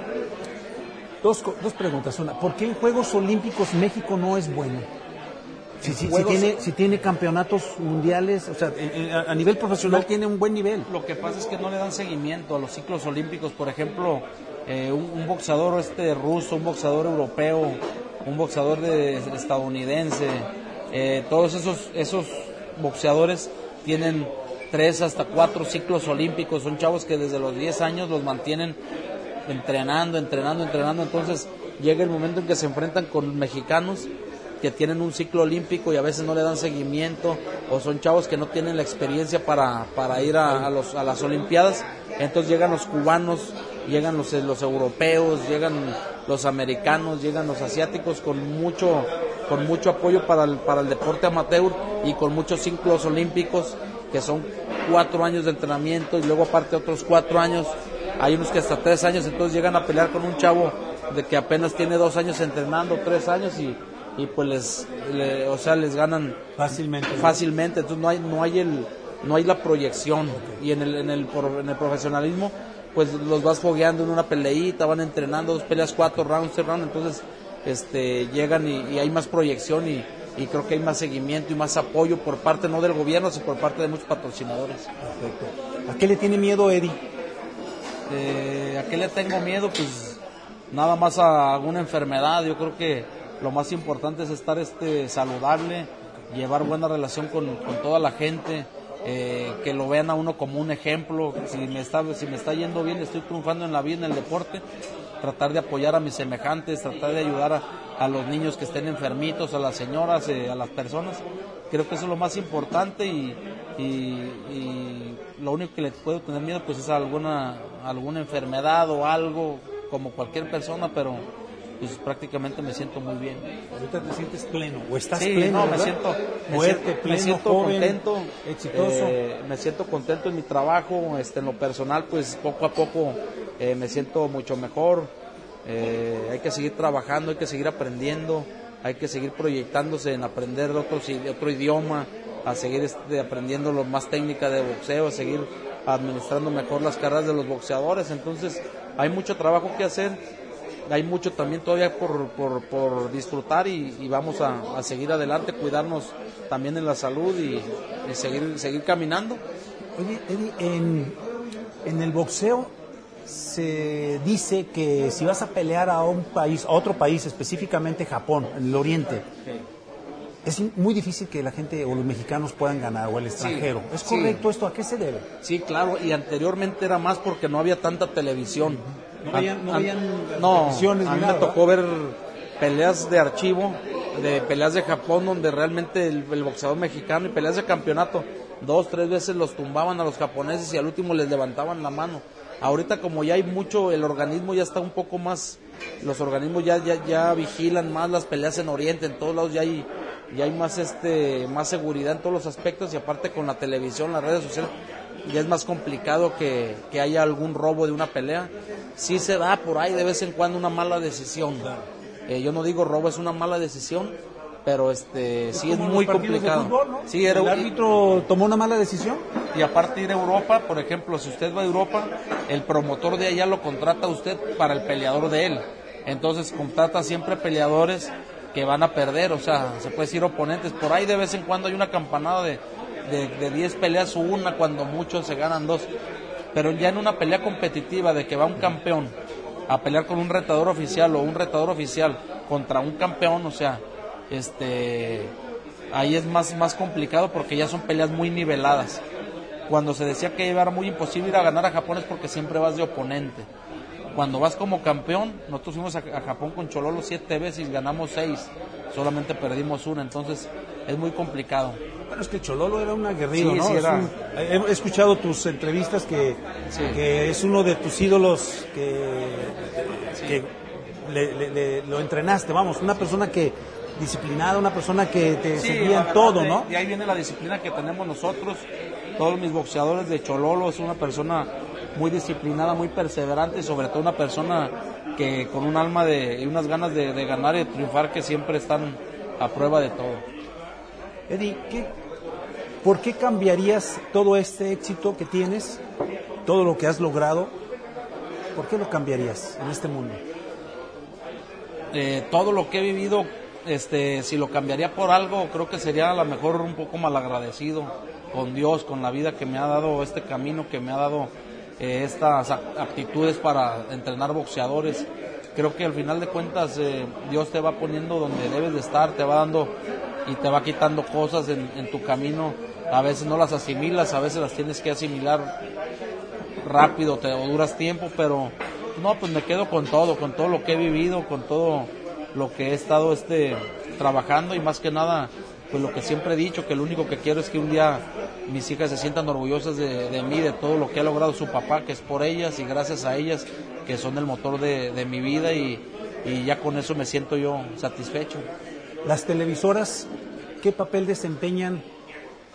dos, dos preguntas? Una, ¿por qué en Juegos Olímpicos México no es bueno? Si, si- tiene, si tiene campeonatos mundiales, o sea, a nivel profesional tiene un buen nivel. Lo que pasa es que no le dan seguimiento a los ciclos olímpicos. Por ejemplo, eh, un, un boxeador este ruso, un boxeador europeo, un boxeador de, estadounidense, eh, todos esos, esos boxeadores tienen tres hasta cuatro ciclos olímpicos. Son chavos que desde los 10 años los mantienen entrenando, entrenando, entrenando. Entonces llega el momento en que se enfrentan con mexicanos que tienen un ciclo olímpico y a veces no le dan seguimiento o son chavos que no tienen la experiencia para, para ir a, los, a las Olimpiadas. Entonces llegan los cubanos, llegan los, los europeos, llegan los americanos, llegan los asiáticos con mucho, con mucho apoyo para el, para el deporte amateur y con muchos ciclos olímpicos que son cuatro años de entrenamiento y luego aparte otros cuatro años hay unos que hasta tres años, entonces llegan a pelear con un chavo de que apenas tiene dos años entrenando, tres años y, y pues les, le- o sea, les ganan Fácilmente. fácilmente, entonces no hay, no hay el, no hay la proyección y en el, en el, en el profesionalismo pues los vas fogueando en una peleita, van entrenando dos peleas, cuatro rounds, tres rounds, entonces este llegan y, y hay más proyección y, y creo que hay más seguimiento y más apoyo por parte no del gobierno, sino por parte de muchos patrocinadores. ¿A qué le tiene miedo Eddie? Eh, ¿A qué le tengo miedo? Pues nada más a alguna enfermedad. Yo creo que lo más importante es estar este saludable, llevar buena relación con, con toda la gente, eh, que lo vean a uno como un ejemplo. Si me está si me está yendo bien, estoy triunfando en la vida, en el deporte, tratar de apoyar a mis semejantes, tratar de ayudar a, a los niños que estén enfermitos, a las señoras, eh, a las personas. Creo que eso es lo más importante y lo único que le puedo tener miedo pues es alguna alguna enfermedad o algo como cualquier persona, pero pues prácticamente me siento muy bien. Ahorita te sientes pleno, o estás Sí, pleno, no, me siento, me siento, pleno, me siento joven, contento, exitoso. eh, me siento contento en mi trabajo, este, en lo personal, pues poco a poco eh, me siento mucho mejor. Eh, hay que seguir trabajando, hay que seguir aprendiendo, hay que seguir proyectándose en aprender otros, i- otro idioma, a seguir este, aprendiendo lo más técnica de boxeo, a seguir administrando mejor las carreras de los boxeadores. Entonces, hay mucho trabajo que hacer hay mucho también todavía por, por, por disfrutar y, y vamos a, a seguir adelante, cuidarnos también en la salud y, y seguir, seguir caminando. Oye, Eddie, en, en el boxeo se dice que si vas a pelear a un país, a otro país, específicamente Japón, en el oriente, es muy difícil que la gente o los mexicanos puedan ganar o el extranjero. ¿Es sí. correcto esto? ¿A qué se debe? Sí, claro, y anteriormente era más porque no había tanta televisión. No veían- no An- veían no, televisiones a mí me tocó ver peleas de archivo, de peleas de Japón, donde realmente el, el boxeador mexicano y peleas de campeonato, dos, tres veces los tumbaban a los japoneses y al último les levantaban la mano. Ahorita como ya hay mucho, el organismo ya está un poco más, los organismos ya, ya, ya vigilan más las peleas en Oriente, en todos lados ya hay, ya hay más este, más seguridad en todos los aspectos y aparte con la televisión, las redes sociales, ya es más complicado que, que haya algún robo de una pelea. Sí se da por ahí de vez en cuando una mala decisión. Eh, yo no digo robo, es una mala decisión, pero este sí es muy complicado. fútbol, ¿no? Sí, era el árbitro tomó una mala decisión. y aparte ir a Europa, por ejemplo, si usted va a Europa, el promotor de allá lo contrata a usted para el peleador de él. Entonces contrata siempre peleadores que van a perder, o sea, se puede decir oponentes. Por ahí de vez en cuando hay una campanada de, de, de 10 peleas una, cuando muchos se ganan dos. Pero ya en una pelea competitiva de que va un campeón a pelear con un retador oficial o un retador oficial contra un campeón, o sea, este ahí es más, más complicado porque ya son peleas muy niveladas. Cuando se decía que iba a ser muy imposible ir a ganar a Japón es porque siempre vas de oponente. Cuando vas como campeón, nosotros fuimos a, a Japón con Chololo siete veces y ganamos seis, solamente perdimos una, entonces es muy complicado. Bueno, es que Chololo era un aguerrido, Sí, ¿no? sí, era. un- he, escuchado tus entrevistas que, Sí. que es uno de tus ídolos que, que le- le- le- lo entrenaste, vamos, una persona que disciplinada, una persona que te seguía en todo, ¿no? Y ahí viene la disciplina que tenemos nosotros. Todos mis boxeadores de Chololo es una persona muy disciplinada, muy perseverante y sobre todo una persona que con un alma de, y unas ganas de, de ganar y de triunfar que siempre están a prueba de todo. Eddie, ¿qué- ¿por qué cambiarías todo este éxito que tienes, todo lo que has logrado? ¿Por qué lo cambiarías en este mundo? Eh, todo lo que he vivido este, si lo cambiaría por algo, creo que sería a lo mejor un poco malagradecido con Dios, con la vida que me ha dado este camino, que me ha dado eh, estas aptitudes para entrenar boxeadores. Creo que al final de cuentas eh, Dios te va poniendo donde debes de estar, te va dando y te va quitando cosas en, en tu camino. A veces no las asimilas, a veces las tienes que asimilar rápido, te o duras tiempo, pero no, pues me quedo con todo, con todo lo que he vivido, con todo lo que he estado este trabajando y más que nada pues lo que siempre he dicho, que lo único que quiero es que un día mis hijas se sientan orgullosas de, mí, de todo lo que ha logrado su papá, que es por ellas y gracias a ellas, que son el motor de, mi vida y, y, ya con eso me siento yo satisfecho. Las televisoras, ¿qué papel desempeñan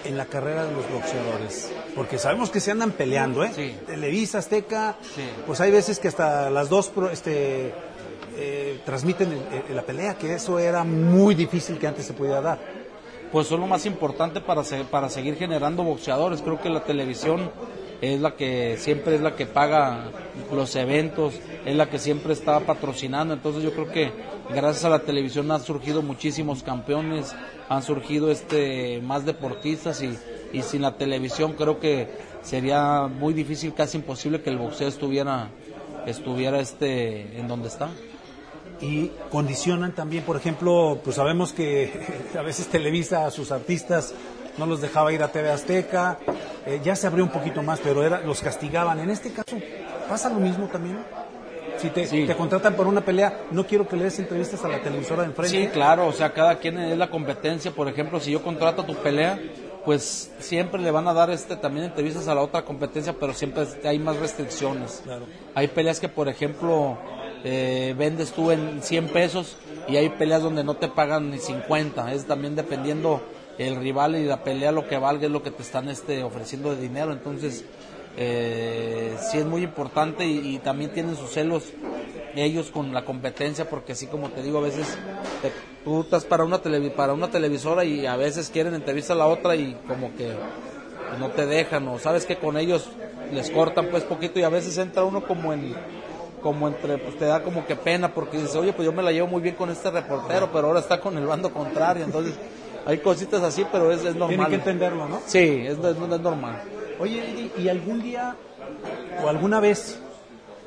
en la carrera de los boxeadores? Porque sabemos que se andan peleando, ¿eh? Sí. Televisa, Azteca, Sí. pues hay veces que hasta las dos este, eh, transmiten el- el- la pelea, que eso era muy difícil que antes se pudiera dar. Pues son lo más importante para, para seguir generando boxeadores. Creo que la televisión es la que siempre es la que paga los eventos, es la que siempre está patrocinando. Entonces yo creo que gracias a la televisión han surgido muchísimos campeones, han surgido este más deportistas y, y sin la televisión creo que sería muy difícil, casi imposible que el boxeo estuviera estuviera este en donde está. Y condicionan también, por ejemplo, pues sabemos que (laughs) a veces Televisa a sus artistas no los dejaba ir a TV Azteca, eh, ya se abrió un poquito más, pero era, los castigaban. En este caso, ¿pasa lo mismo también? Si te, Sí. te contratan por una pelea, no quiero que le des entrevistas a la televisora de enfrente. Sí, claro, o sea, cada quien es la competencia. Por ejemplo, si yo contrato tu pelea, pues siempre le van a dar este también entrevistas a la otra competencia, pero siempre hay más restricciones. Claro. Hay peleas que, por ejemplo, eh, vendes tú en 100 pesos y hay peleas donde no te pagan ni 50. Es también dependiendo el rival y la pelea lo que valga es lo que te están este, ofreciendo de dinero. Entonces, eh, sí es muy importante y, también tienen sus celos ellos con la competencia porque así como te digo a veces te, tú estás para una televi- para una televisora y a veces quieren entrevistar a la otra y como que no te dejan o sabes que con ellos les cortan pues poquito y a veces entra uno como en como entre pues te da como que pena porque dices oye pues yo me la llevo muy bien con este reportero pero ahora está con el bando contrario entonces hay cositas así pero es, es normal Tienen que entenderlo, ¿no? sí es, es- es normal Oye, ¿y algún día o alguna vez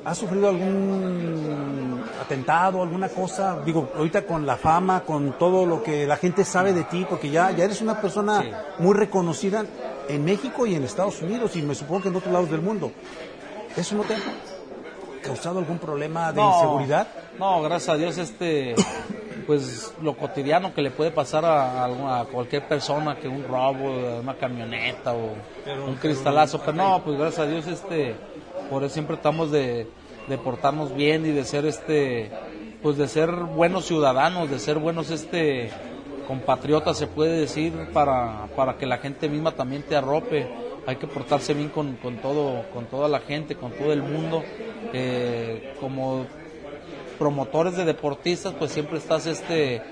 has sufrido algún atentado, alguna cosa? Digo, ahorita con la fama, con todo lo que la gente sabe de ti, porque ya, ya eres una persona Sí. muy reconocida en México y en Estados Unidos y me supongo que en otros lados del mundo. ¿Eso no te causado algún problema de No, inseguridad? No, gracias a Dios, este, pues lo cotidiano que le puede pasar a, a- a cualquier persona, que un robo, una camioneta o un cristalazo, pero no, pues gracias a Dios, este, por eso siempre estamos de, de portarnos bien y de ser, este, pues de ser buenos ciudadanos, de ser buenos, este, compatriotas se puede decir para, para que la gente misma también te arrope hay que portarse bien con, con todo con toda la gente con todo el mundo. Eh, como promotores de deportistas pues siempre estás este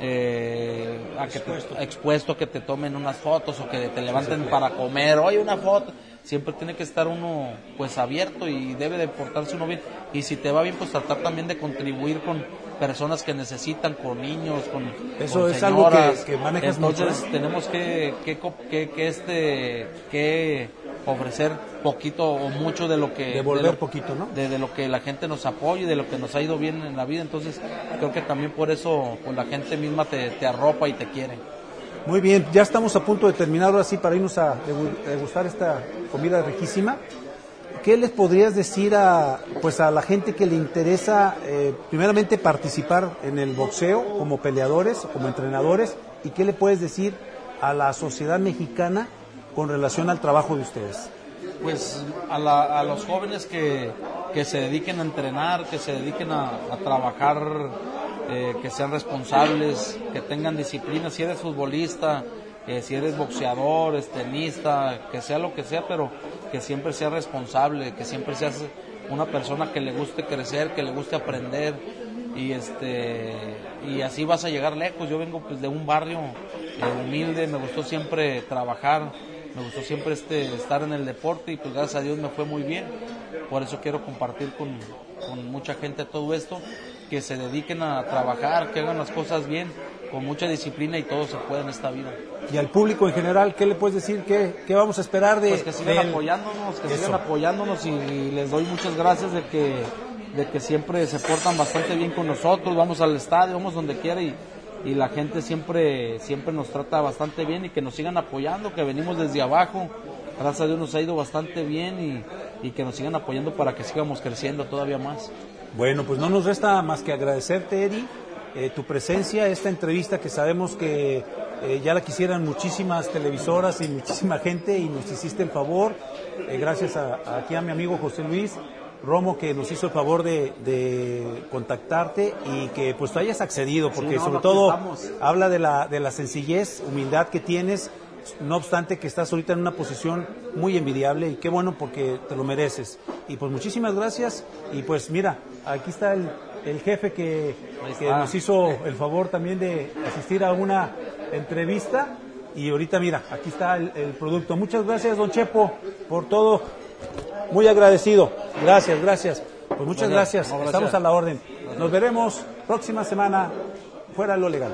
eh, a que te- expuesto. a que te tomen unas fotos o que te levanten para comer. Oye una foto. Siempre tiene que estar uno pues abierto y debe de portarse uno bien. Y si te va bien pues tratar también de contribuir con personas que necesitan con niños con Eso con es algo que- que manejas entonces tenemos que, que, que, que este que ofrecer poquito o mucho de lo que Devolver de lo- poquito, ¿no? de, de lo que la gente nos apoya y de lo que nos ha ido bien en la vida entonces creo que también por eso pues, la gente misma te, te arropa y te quiere Muy bien, ya estamos a punto de terminar ahora sí para irnos a degu- degustar esta comida riquísima. ¿Qué les podrías decir a, pues a la gente que le interesa, eh, primeramente, participar en el boxeo como peleadores, como entrenadores? ¿Y qué le puedes decir a la sociedad mexicana con relación al trabajo de ustedes? pues a, la- a los jóvenes que, que se dediquen a entrenar, que se dediquen a, trabajar, eh, que sean responsables, que tengan disciplina, si eres futbolista, eh, si eres boxeador, tenista, que sea lo que sea, pero que siempre sea responsable, que siempre seas una persona que le guste crecer, que le guste aprender y este y así vas a llegar lejos. Yo vengo pues de un barrio eh, humilde, me gustó siempre trabajar, me gustó siempre este estar en el deporte y pues gracias a Dios me fue muy bien. Por eso quiero compartir con mucha gente todo esto que se dediquen a trabajar, que hagan las cosas bien, con mucha disciplina y todo se puede en esta vida. Y al público en general, ¿qué le puedes decir? ¿Qué, qué vamos a esperar de Pues que sigan del- apoyándonos, que Eso. sigan apoyándonos y, y les doy muchas gracias de que, de que siempre se portan bastante bien con nosotros, vamos al estadio, vamos donde quiera y, y la gente siempre, siempre nos trata bastante bien y que nos sigan apoyando, que venimos desde abajo, gracias a Dios nos ha ido bastante bien y, y que nos sigan apoyando para que sigamos creciendo todavía más. Bueno, pues no nos resta más que agradecerte, Eddie, eh, tu presencia, esta entrevista que sabemos que eh, ya la quisieran muchísimas televisoras y muchísima gente y nos hiciste el favor. Eh, gracias a, a- aquí a mi amigo José Luis Romo que nos hizo el favor de, de contactarte y que pues tú hayas accedido, porque no, sobre todo estamos. habla de la, de la sencillez, humildad que tienes, no obstante que estás ahorita en una posición muy envidiable y qué bueno porque te lo mereces. Y pues muchísimas gracias y pues mira, aquí está el, el jefe que, nos hizo el favor también de asistir a una entrevista y ahorita mira, aquí está el, el producto. Muchas gracias don Chepo por todo, muy agradecido. Gracias, gracias. Pues muchas Bueno, gracias, estamos a la orden. Nos veremos próxima semana fuera de lo legal.